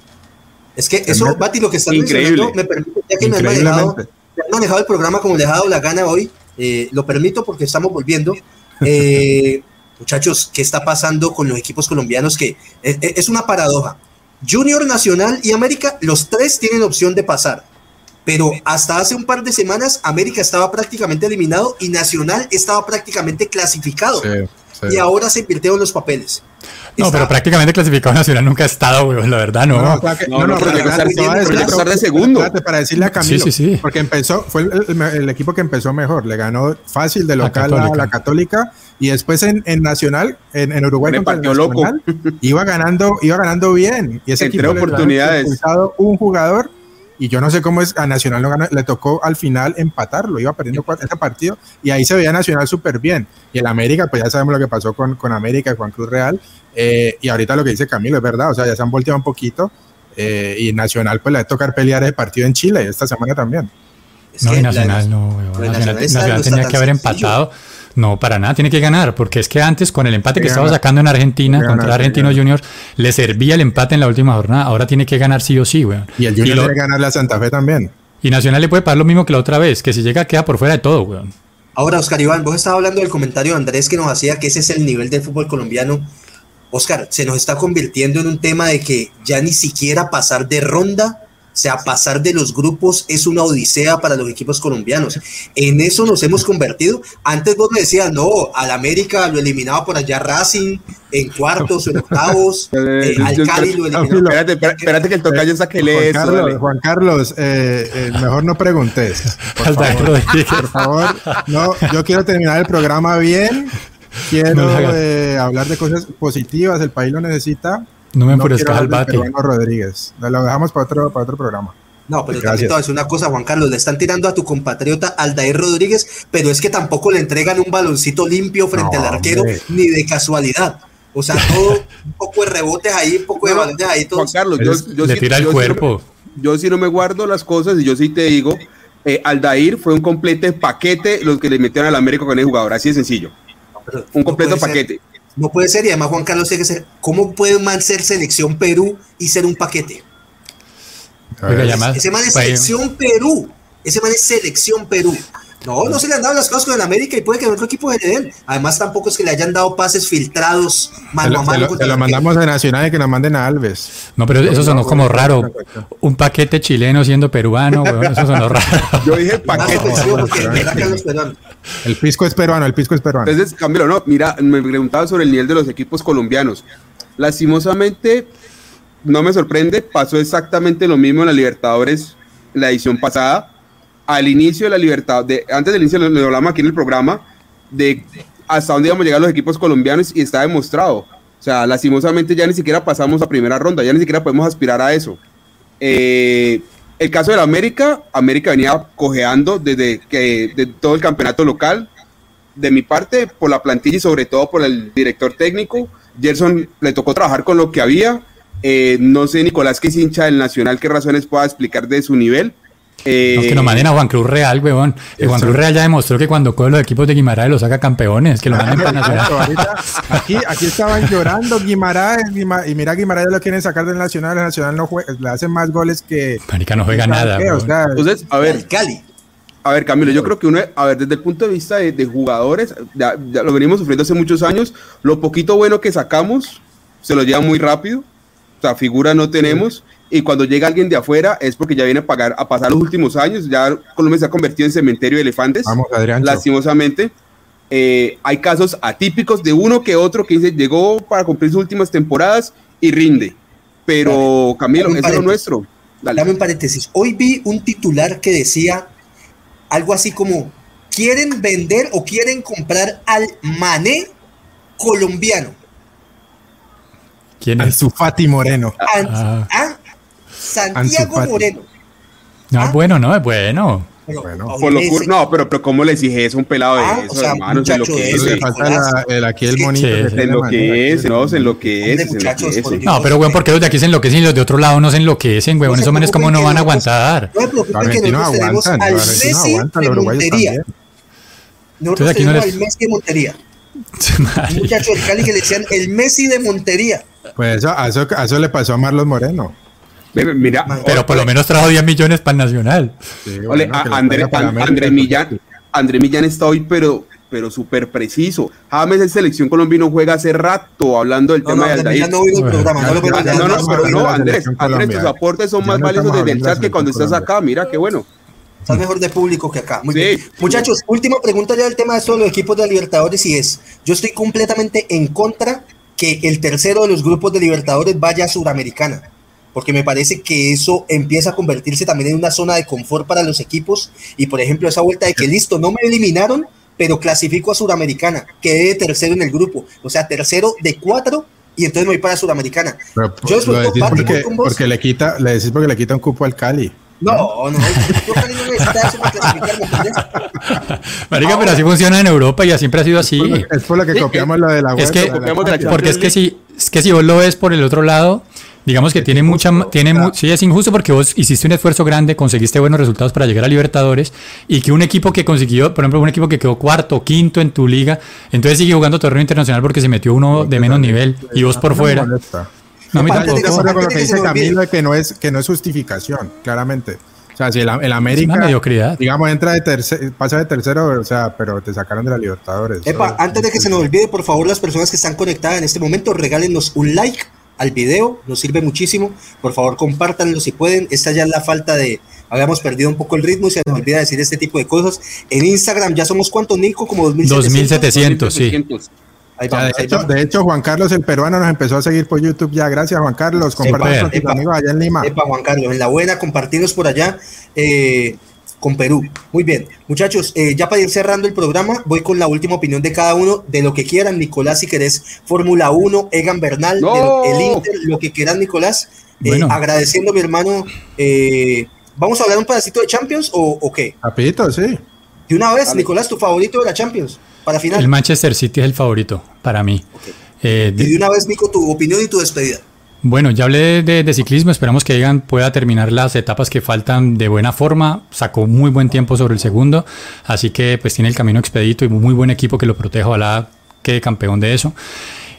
Es que eso, Bati, lo que está diciendo me permite, ya que me han manejado, me han manejado el programa como le dejado la gana hoy, eh, lo permito porque estamos volviendo. Eh, muchachos, ¿qué está pasando con los equipos colombianos? Que es, una paradoja. Junior Nacional y América, los tres tienen opción de pasar. Pero hasta hace un par de semanas América estaba prácticamente eliminado y Nacional estaba prácticamente clasificado. Y ahora se invirtieron los papeles. No, pero prácticamente clasificado nacional nunca ha estado, güey, la verdad, no. No, no, no, pero estar de segundo. Para decirle a Camilo, sí, sí, sí. porque empezó, fue el, equipo que empezó mejor, le ganó fácil de local a la Católica y después en, en Nacional, en, en Uruguay contra el Nacional, iba ganando, iba ganando bien y ese Entre equipo oportunidades. le un jugador y yo no sé cómo es, a Nacional no ganó, le tocó al final empatarlo, iba perdiendo ese partido y ahí se veía Nacional súper bien. Y el América, pues ya sabemos lo que pasó con, con América, Juan Cruz Real, eh, y ahorita lo que dice Camilo es verdad, o sea, ya se han volteado un poquito eh, y Nacional pues le va a tocar pelear ese partido en Chile esta semana también. no, y Nacional no, Nacional, tenía que haber empatado. No, para nada, tiene que ganar, porque es que antes con el empate que, estaba sacando en Argentina contra Argentino Junior, le servía el empate en la última jornada, ahora tiene que ganar sí o sí, weón. Y el Junior debe ganar la Santa Fe también. Y Nacional le puede pagar lo mismo que la otra vez, que si llega queda por fuera de todo, weón. Ahora, Oscar Iván, vos estabas hablando del comentario de Andrés que nos hacía que ese es el nivel del fútbol colombiano. Oscar, se nos está convirtiendo en un tema de que ya ni siquiera pasar de ronda o sea, pasar de los grupos es una odisea para los equipos colombianos. En eso nos hemos convertido. Antes vos me decías, no, al América lo eliminaba por allá Racing, en cuartos, en octavos, eh, al Cali lo eliminaba. Espérate, espérate, que el tocayo saque Juan eso. Carlos, Juan Carlos, eh, eh, mejor no preguntes. Por favor, por favor, no, yo quiero terminar el programa bien. Quiero hablar de cosas positivas, el país lo necesita no me enfurezcas al bate. Rodríguez. Lo dejamos para otro, para otro programa. No, pero también te voy a decir una cosa, Juan Carlos, le están tirando a tu compatriota Aldair Rodríguez, pero es que tampoco le entregan un baloncito limpio frente al arquero, ni de casualidad. O sea, todo un poco de rebotes ahí, un poco de balones ahí. Juan Carlos, yo, le tira el cuerpo. yo sí no me guardo las cosas y yo sí te digo, eh, Aldair fue un completo paquete los que le metieron al América con el jugador, así de sencillo. un completo paquete. No puede ser, y además Juan Carlos tiene que ser, ¿cómo puede un man ser selección Perú y ser un paquete? ese man es selección Perú, ese man es selección Perú. No, no se le han dado las cosas con el América y puede que otro equipo de él. Además, tampoco es que le hayan dado pases filtrados mano a mano. Se lo, mandamos a Nacional y que nos manden a Alves. No, pero eso sonó como raro. Un paquete chileno siendo peruano, eso sonó raro. Yo dije paquete. el pisco es peruano, el pisco es peruano. Entonces, Camilo, no, mira, me preguntaba sobre el nivel de los equipos colombianos. Lastimosamente, no me sorprende, pasó exactamente lo mismo en la Libertadores la edición pasada al inicio de la libertad, de, antes del inicio lo, hablamos aquí en el programa, de hasta dónde íbamos a llegar los equipos colombianos y está demostrado. O sea, lastimosamente ya ni siquiera pasamos a primera ronda, ya ni siquiera podemos aspirar a eso. Eh, el caso de la América, América venía cojeando desde que de todo el campeonato local. De mi parte, por la plantilla y sobre todo por el director técnico, Gerson le tocó trabajar con lo que había. Eh, no sé, Nicolás, que es hincha del Nacional, qué razones pueda explicar de su nivel, eh, no, que nos manden a Juan Cruz Real, weón. Juan Cruz Real ya demostró que cuando coge los equipos de Guimaraes los saca campeones, que lo manden para Nacional. aquí, aquí estaban llorando Guimaraes, y mira Guimaraes lo quieren sacar del Nacional, el Nacional no juega, le hacen más goles que... Marica no juega nada. Entonces, a ver, Cali. A ver, Camilo, yo creo que uno, a ver, desde el punto de vista de, jugadores, ya, lo venimos sufriendo hace muchos años, lo poquito bueno que sacamos se lo lleva muy rápido, o sea, figura no tenemos, y cuando llega alguien de afuera es porque ya viene a, pagar, a pasar los últimos años, ya Colombia se ha convertido en cementerio de elefantes, Vamos, Adrián, lastimosamente. Eh, hay casos atípicos de uno que otro que dice, llegó para cumplir sus últimas temporadas y rinde. Pero Camilo, eso es lo nuestro. Dame un paréntesis. Hoy vi un titular que decía algo así como, quieren vender o quieren comprar al Mané colombiano. ¿Quién es? Fati Moreno. ah. ¿ah? Santiago Moreno. No, es ah. bueno, no, es bueno. bueno, no, pero, pero ¿cómo le exige eso un pelado de ah, eso, o sea, hermano? Se Le falta el, aquí el monito. Sí, se enloquece, no, se enloquece, se enloquece. No, pero bueno, porque los de aquí se enloquecen y los de otro lado no se enloquecen, weón. Esos manes como no van a aguantar. No, pero que nosotros tenemos al Messi de Montería. Nosotros tenemos al Messi de Montería. Un muchacho del Cali que le decían el Messi de Montería. Pues eso, a eso, a eso le pasó a Marlos Moreno. Mira, pero por lo menos trajo 10 millones para el Nacional. André, Millán, André Millán está hoy, pero pero súper preciso. James en selección colombiana juega hace rato hablando del tema de Aldair. No, no, programa, no, no, no, pero no, Andrés, Andrés, tus aportes son más valiosos desde el chat que cuando estás acá. Mira, qué bueno. Estás mejor de público que acá. Muy bien. Muchachos, última pregunta ya del tema de esto de los equipos de Libertadores y es, yo estoy completamente en contra que el tercero de los grupos de Libertadores vaya a Sudamericana, porque me parece que eso empieza a convertirse también en una zona de confort para los equipos y por ejemplo esa vuelta de que listo, no me eliminaron, pero clasifico a Sudamericana, quedé de tercero en el grupo, o sea, tercero de cuatro y entonces me voy para Sudamericana. yo lo decís porque, porque, le quita, le decís porque le quita un cupo al Cali. No, no, yo Cali no necesita eso para clasificar, Marica, pero así funciona en Europa y ya siempre ha sido así. Es por lo que copiamos lo de la web. Es que, porque es que si, es que si vos lo ves por el otro lado, digamos que tiene mucha, tiene sí es injusto porque vos hiciste un esfuerzo grande, conseguiste buenos resultados para llegar a Libertadores y que un equipo que consiguió, por ejemplo, un equipo que quedó cuarto, quinto en tu liga, entonces sigue jugando torneo internacional porque se metió uno de menos nivel y vos por fuera. No, tampoco. con lo que dice Camilo que no es que no es justificación, claramente. O sea, si el, el América, mediocridad. digamos, entra de tercero, pasa de tercero, o sea, pero te sacaron de la Libertadores. Epa, antes de que se nos olvide, por favor, las personas que están conectadas en este momento, regálenos un like al video, nos sirve muchísimo. Por favor, compártanlo si pueden. Esta ya es la falta de. Habíamos perdido un poco el ritmo y se nos olvida decir este tipo de cosas. En Instagram ya somos cuántos, Nico, como 2700. 2700, sí. de, hecho, Juan Carlos, el peruano, nos empezó a seguir por YouTube ya. Gracias, Juan Carlos. Compartimos con tus amigos allá en Lima. Epa, Juan Carlos, en la buena, compartirnos por allá. Eh, con Perú. Muy bien, muchachos, eh, ya para ir cerrando el programa, voy con la última opinión de cada uno, de lo que quieran, Nicolás, si querés, Fórmula 1, Egan Bernal, el Inter, lo que quieran, Nicolás. Eh, agradeciendo a mi hermano, ¿vamos a hablar un pedacito de Champions o, qué? Rapidito, sí. De una vez, Nicolás, tu favorito de la Champions. Para final. El Manchester City es el favorito para mí. Eh, y de una vez, Nico, tu opinión y tu despedida. Bueno, ya hablé de, ciclismo, esperamos que Egan pueda terminar las etapas que faltan de buena forma, sacó muy buen tiempo sobre el segundo, así que pues tiene el camino expedito y muy buen equipo que lo proteja, ojalá quede campeón de eso.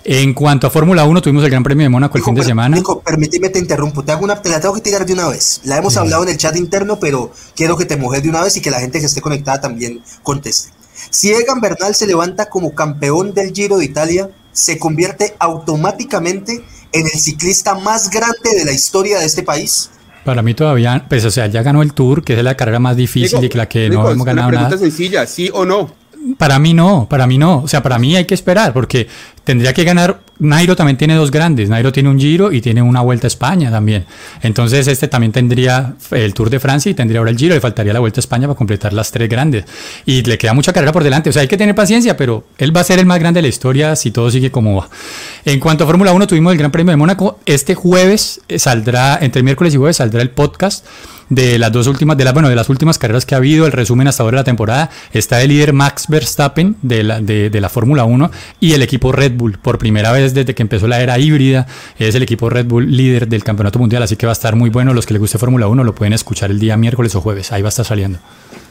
En cuanto a Fórmula 1, tuvimos el Gran Premio de Mónaco el fin de semana. Nico, permíteme te interrumpo, te, hago una, te la tengo que tirar de una vez. La hemos hablado en el chat interno, pero quiero que te mojes de una vez y que la gente que esté conectada también conteste. Si Egan Bernal se levanta como campeón del Giro de Italia, se convierte automáticamente en el ciclista más grande de la historia de este país. Para mí todavía, pues o sea, ya ganó el Tour, que es la carrera más difícil y que la que no hemos ganado una pregunta sencilla, ¿sí o no? Para mí no, para mí no. O sea, para mí hay que esperar, porque tendría que ganar. Nairo también tiene dos grandes. Nairo tiene un Giro y tiene una Vuelta a España también. Entonces, este también tendría el Tour de Francia y tendría ahora el Giro. Le faltaría la Vuelta a España para completar las tres grandes. Y le queda mucha carrera por delante. O sea, hay que tener paciencia, pero él va a ser el más grande de la historia si todo sigue como va. En cuanto a Fórmula 1, tuvimos el Gran Premio de Mónaco. Este jueves saldrá, entre miércoles y jueves, saldrá el podcast de las dos últimas, de las, bueno, de las últimas carreras que ha habido, el resumen hasta ahora de la temporada, está el líder Max Verstappen de la, de, de la Fórmula 1 y el equipo Red Bull, por primera vez desde que empezó la era híbrida, es el equipo Red Bull líder del campeonato mundial, así que va a estar muy bueno, los que les guste Fórmula 1 lo pueden escuchar el día miércoles o jueves, ahí va a estar saliendo.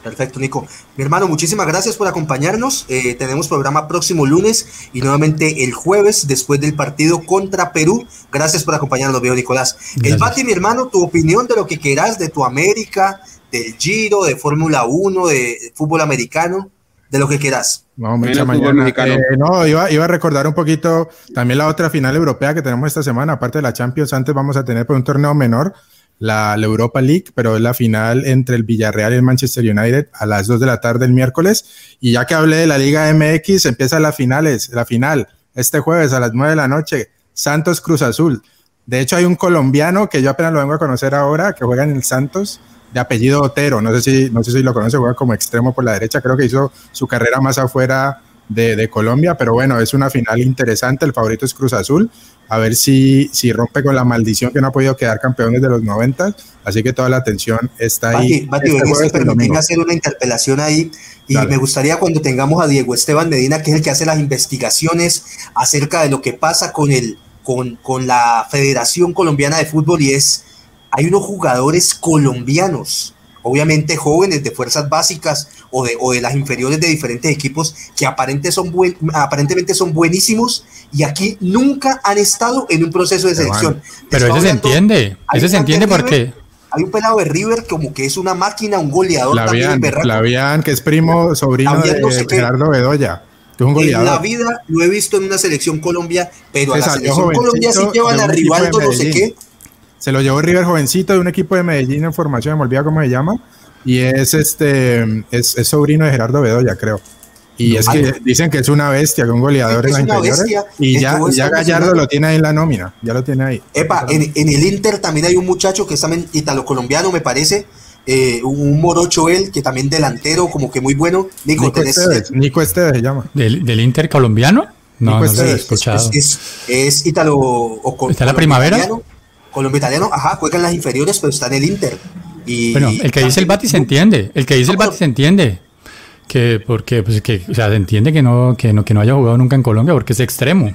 Perfecto, Nico. Mi hermano, muchísimas gracias por acompañarnos. Eh, tenemos programa próximo lunes y nuevamente el jueves después del partido contra Perú. Gracias por acompañarnos, veo Nicolás. El Bati, mi hermano, tu opinión de lo que quieras de tu América, del Giro, de Fórmula 1, de fútbol americano, de lo que quieras. No, mucha mañana. Eh, no, iba, iba, a recordar un poquito también la otra final europea que tenemos esta semana, aparte de la Champions, antes vamos a tener por un torneo menor la, Europa League, pero es la final entre el Villarreal y el Manchester United a las 2 de la tarde el miércoles. Y ya que hablé de la Liga MX, empieza las finales, la final este jueves a las 9 de la noche, Santos Cruz Azul. De hecho, hay un colombiano que yo apenas lo vengo a conocer ahora, que juega en el Santos, de apellido Otero. No sé si, no sé si lo conoce, juega como extremo por la derecha. Creo que hizo su carrera más afuera de, de Colombia, pero bueno, es una final interesante. El favorito es Cruz Azul a ver si, si rompe con la maldición que no ha podido quedar campeón desde los 90. Así que toda la atención está ahí. Bati, este hacer una interpelación ahí. Y me gustaría cuando tengamos a Diego Esteban Medina, que es el que hace las investigaciones acerca de lo que pasa con, el, con, con la Federación Colombiana de Fútbol y es, hay unos jugadores colombianos obviamente jóvenes de fuerzas básicas o de, o de las inferiores de diferentes equipos que aparentemente son, buen, aparentemente son buenísimos y aquí nunca han estado en un proceso de selección. Pero eso se entiende, eso se entiende porque... Hay un pelado de River como que es una máquina, un goleador Flavian, también que es primo, sobrino de Gerardo Bedoya. Que es un goleador. En la vida lo he visto en una selección Colombia, pero a la selección Colombia sí llevan a Rivaldo no sé qué se lo llevó River jovencito de un equipo de Medellín en formación, me olvida cómo se llama, y es este es, es sobrino de Gerardo Bedoya, creo. Y es que dicen que es una bestia, que un goleador en la bestia, Y ya, ya Gallardo lo tiene ahí en la nómina, ya lo tiene ahí. Epa, en, en el Inter también hay un muchacho que es también italo-colombiano, me parece, eh, un morocho él, que también delantero, como que muy bueno. Nico, Nico Esteves, Nico Esteves se llama. ¿Del, del Inter colombiano? No, no lo he escuchado. Es, es, italo o ¿Está en la primavera? Colombia italiano, ajá, juega en las inferiores, pero está en el Inter. Y, bueno, el que dice el Bati se entiende, el que dice el Bati se entiende que porque pues que o sea, se entiende que no que no que no haya jugado nunca en Colombia porque es extremo.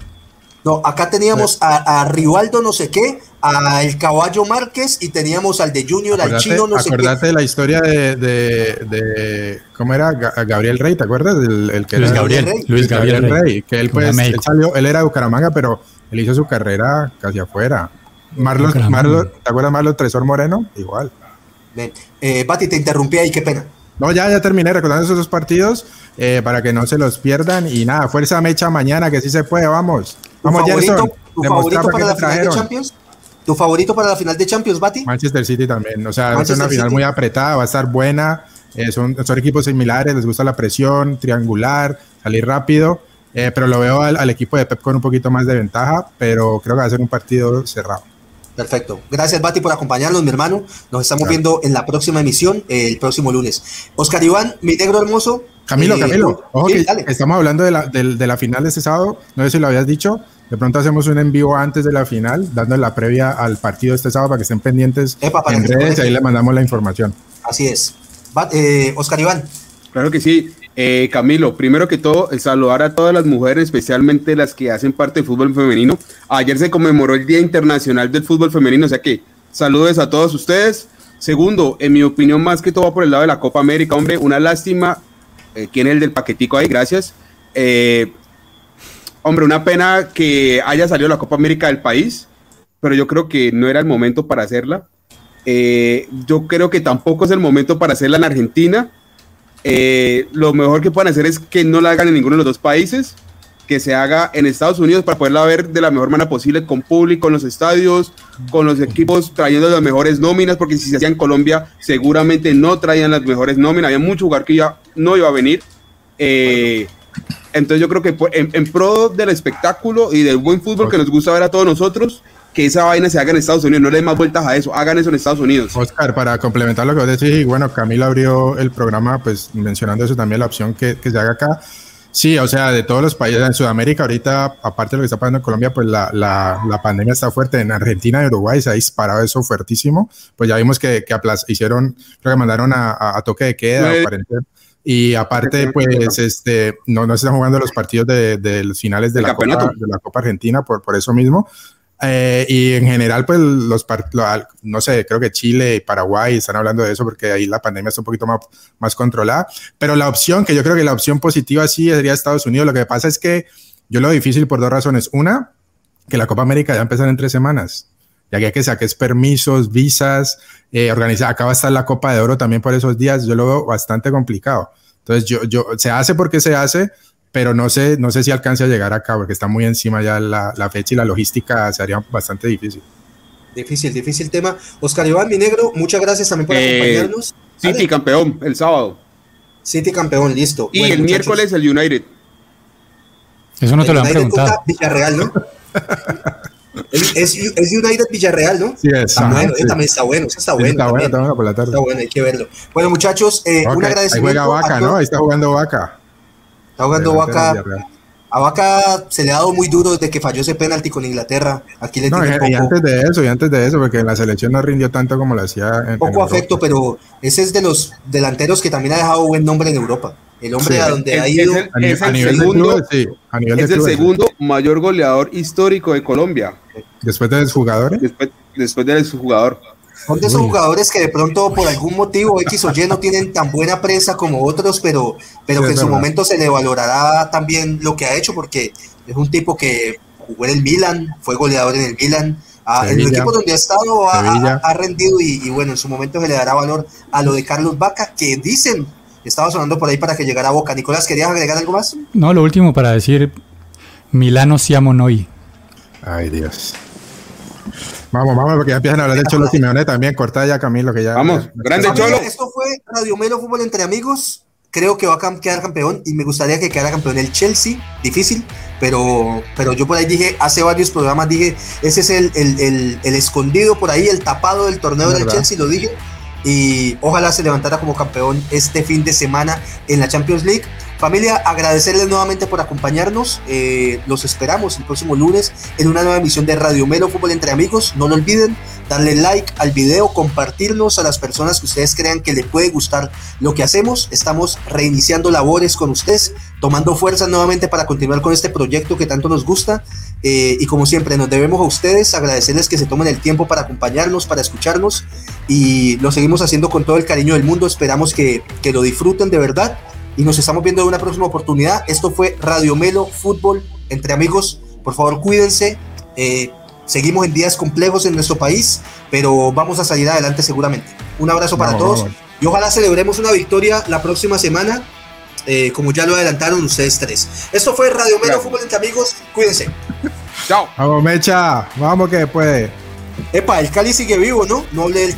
No, acá teníamos a, a Rivaldo no sé qué, a El Caballo Márquez y teníamos al de Junior, al chino no sé qué. de la historia de, de, de, ¿cómo era? Gabriel Rey, ¿te acuerdas? El, que Luis Gabriel, Luis Gabriel, Rey. que él pues él salió, él era de Bucaramanga, pero él hizo su carrera casi afuera. Marlon, Marlon ¿te acuerdas Marlon Tresor Moreno? Igual. Ven. Eh, Bati, te interrumpí ahí, qué pena. No, ya, ya terminé recordando esos dos partidos eh, para que no se los pierdan. Y nada, fuerza mecha mañana, que sí se puede, vamos. Vamos, ¿Tu favorito, ¿tu favorito para la final de Champions? ¿Tu favorito para la final de Champions, Bati? Manchester City también. O sea, va a ser una final muy apretada, va a estar buena. Eh, son, son, equipos similares, les gusta la presión, triangular, salir rápido. Eh, pero lo veo al, al equipo de Pep con un poquito más de ventaja, pero creo que va a ser un partido cerrado. Perfecto. Gracias, Bati, por acompañarnos, mi hermano. Nos estamos viendo en la próxima emisión, el próximo lunes. Oscar Iván, mi negro hermoso. Camilo, eh, Camilo, ojo que estamos hablando de la, de, la, final de este sábado. No sé si lo habías dicho. De pronto hacemos un en vivo antes de la final, dando la previa al partido este sábado para que estén pendientes en redes y ahí le mandamos la información. Así es. Eh, Oscar Iván. Claro que sí. Eh, Camilo, primero que todo, saludar a todas las mujeres, especialmente las que hacen parte del fútbol femenino. Ayer se conmemoró el Día Internacional del Fútbol Femenino, o sea que saludos a todos ustedes. Segundo, en mi opinión, más que todo por el lado de la Copa América, hombre, una lástima. Eh, ¿Quién es el del paquetico ahí? Gracias. Eh, hombre, una pena que haya salido la Copa América del país, pero yo creo que no era el momento para hacerla. yo creo que tampoco es el momento para hacerla en Argentina eh, lo mejor que pueden hacer es que no la hagan en ninguno de los dos países, que se haga en Estados Unidos para poderla ver de la mejor manera posible con público en los estadios, con los equipos trayendo las mejores nóminas, porque si se hacía en Colombia seguramente no traían las mejores nóminas, había mucho lugar que ya no iba a venir. Eh, entonces yo creo que en, en, pro del espectáculo y del buen fútbol que nos gusta ver a todos nosotros, que esa vaina se haga en Estados Unidos, no le den más vueltas a eso, hagan eso en Estados Unidos. Oscar, para complementar lo que vos decís, bueno, Camilo abrió el programa pues mencionando eso también, la opción que, que se haga acá. Sí, o sea, de todos los países en Sudamérica, ahorita, aparte de lo que está pasando en Colombia, pues la, la, la pandemia está fuerte. En Argentina y Uruguay se ha disparado eso fuertísimo. Pues ya vimos que, que hicieron, creo que mandaron a, a, toque de queda. Y aparte, pues, este, no, no se están jugando los partidos de, de los finales de la, Copa, de la Copa Argentina por, por eso mismo. Eh, y en general, pues los, no sé, creo que Chile y Paraguay están hablando de eso porque ahí la pandemia está un poquito más, más controlada. Pero la opción, que yo creo que la opción positiva sí sería Estados Unidos. Lo que pasa es que yo lo difícil por dos razones. Una, que la Copa América ya empezar en tres semanas. Ya que hay que saques permisos, visas, eh, organizar. Acá va a estar la Copa de Oro también por esos días. Yo lo veo bastante complicado. Entonces, yo, yo, se hace porque se hace, pero no sé, no sé si alcance a llegar acá porque está muy encima ya la, la fecha y la logística se haría bastante difícil. Difícil, difícil tema. Oscar Iván, mi negro, muchas gracias también por eh, acompañarnos. City campeón el sábado. City campeón, listo. Y el miércoles el United. Eso no te lo han preguntado. Villarreal, ¿no? es, es, United Villarreal, ¿no? Sí, es. Está bueno, también está bueno, está bueno. Está bueno, está bueno por la tarde. Está bueno, hay que verlo. Bueno, muchachos, eh, un agradecimiento. Ahí juega Vaca, ¿no? Ahí está jugando Vaca. Está jugando Vaca. A Vaca se le ha dado muy duro desde que falló ese penalti con Inglaterra. Aquí le no, y, y, antes de eso, y antes de eso, porque en la selección no rindió tanto como lo hacía. En, poco afecto, pero ese es de los delanteros que también ha dejado buen nombre en Europa. El hombre sí. a donde es, ha ido. Es el, es el segundo, club, sí, a nivel es el segundo mayor goleador histórico de Colombia. Después de los jugadores. Después, después de su jugador. Son de esos jugadores que de pronto por algún motivo X o Y no tienen tan buena prensa como otros, pero, pero sí, que en su momento se le valorará también lo que ha hecho, porque es un tipo que jugó en el Milan, fue goleador en el Milan, ah, en el equipo donde ha estado ha, ha, ha rendido y, y, bueno, en su momento se le dará valor a lo de Carlos Vaca, que dicen, estaba sonando por ahí para que llegara a Boca. Nicolás, ¿querías agregar algo más? No, lo último para decir, Milano siamo noi. Ay, Dios. Vamos, vamos, porque ya empiezan a hablar de Cholo Simeone también. Corta ya, Camilo, que ya. Vamos, grande Cholo. Esto fue Radio Melo Fútbol entre amigos. Creo que va a quedar campeón y me gustaría que quedara campeón el Chelsea. Difícil, pero, pero yo por ahí dije, hace varios programas dije, ese es el, el- el- el escondido por ahí, el tapado del torneo del. Chelsea, lo dije. Y ojalá se levantara como campeón este fin de semana en la Champions League. Familia, agradecerles nuevamente por acompañarnos. Eh, los esperamos el próximo lunes en una nueva emisión de Radio Melo Fútbol entre Amigos. No lo olviden, darle like al video, compartirnos a las personas que ustedes crean que le puede gustar lo que hacemos. Estamos reiniciando labores con ustedes, tomando fuerzas nuevamente para continuar con este proyecto que tanto nos gusta. Eh, y como siempre, nos debemos a ustedes agradecerles que se tomen el tiempo para acompañarnos, para escucharnos. Y lo seguimos haciendo con todo el cariño del mundo. Esperamos que, que lo disfruten de verdad. Y nos estamos viendo en una próxima oportunidad. Esto fue Radio Melo Fútbol entre amigos. Por favor, cuídense. Eh, seguimos en días complejos en nuestro país, pero vamos a salir adelante seguramente. Un abrazo para Vamos, todos vamos. y ojalá celebremos una victoria la próxima semana, eh, como ya lo adelantaron ustedes tres. Esto fue Radio Melo Gracias. Fútbol entre amigos. Cuídense. Chao. Vamos, Mecha. Vamos que puede. Epa, el Cali sigue vivo, ¿no? No hablé del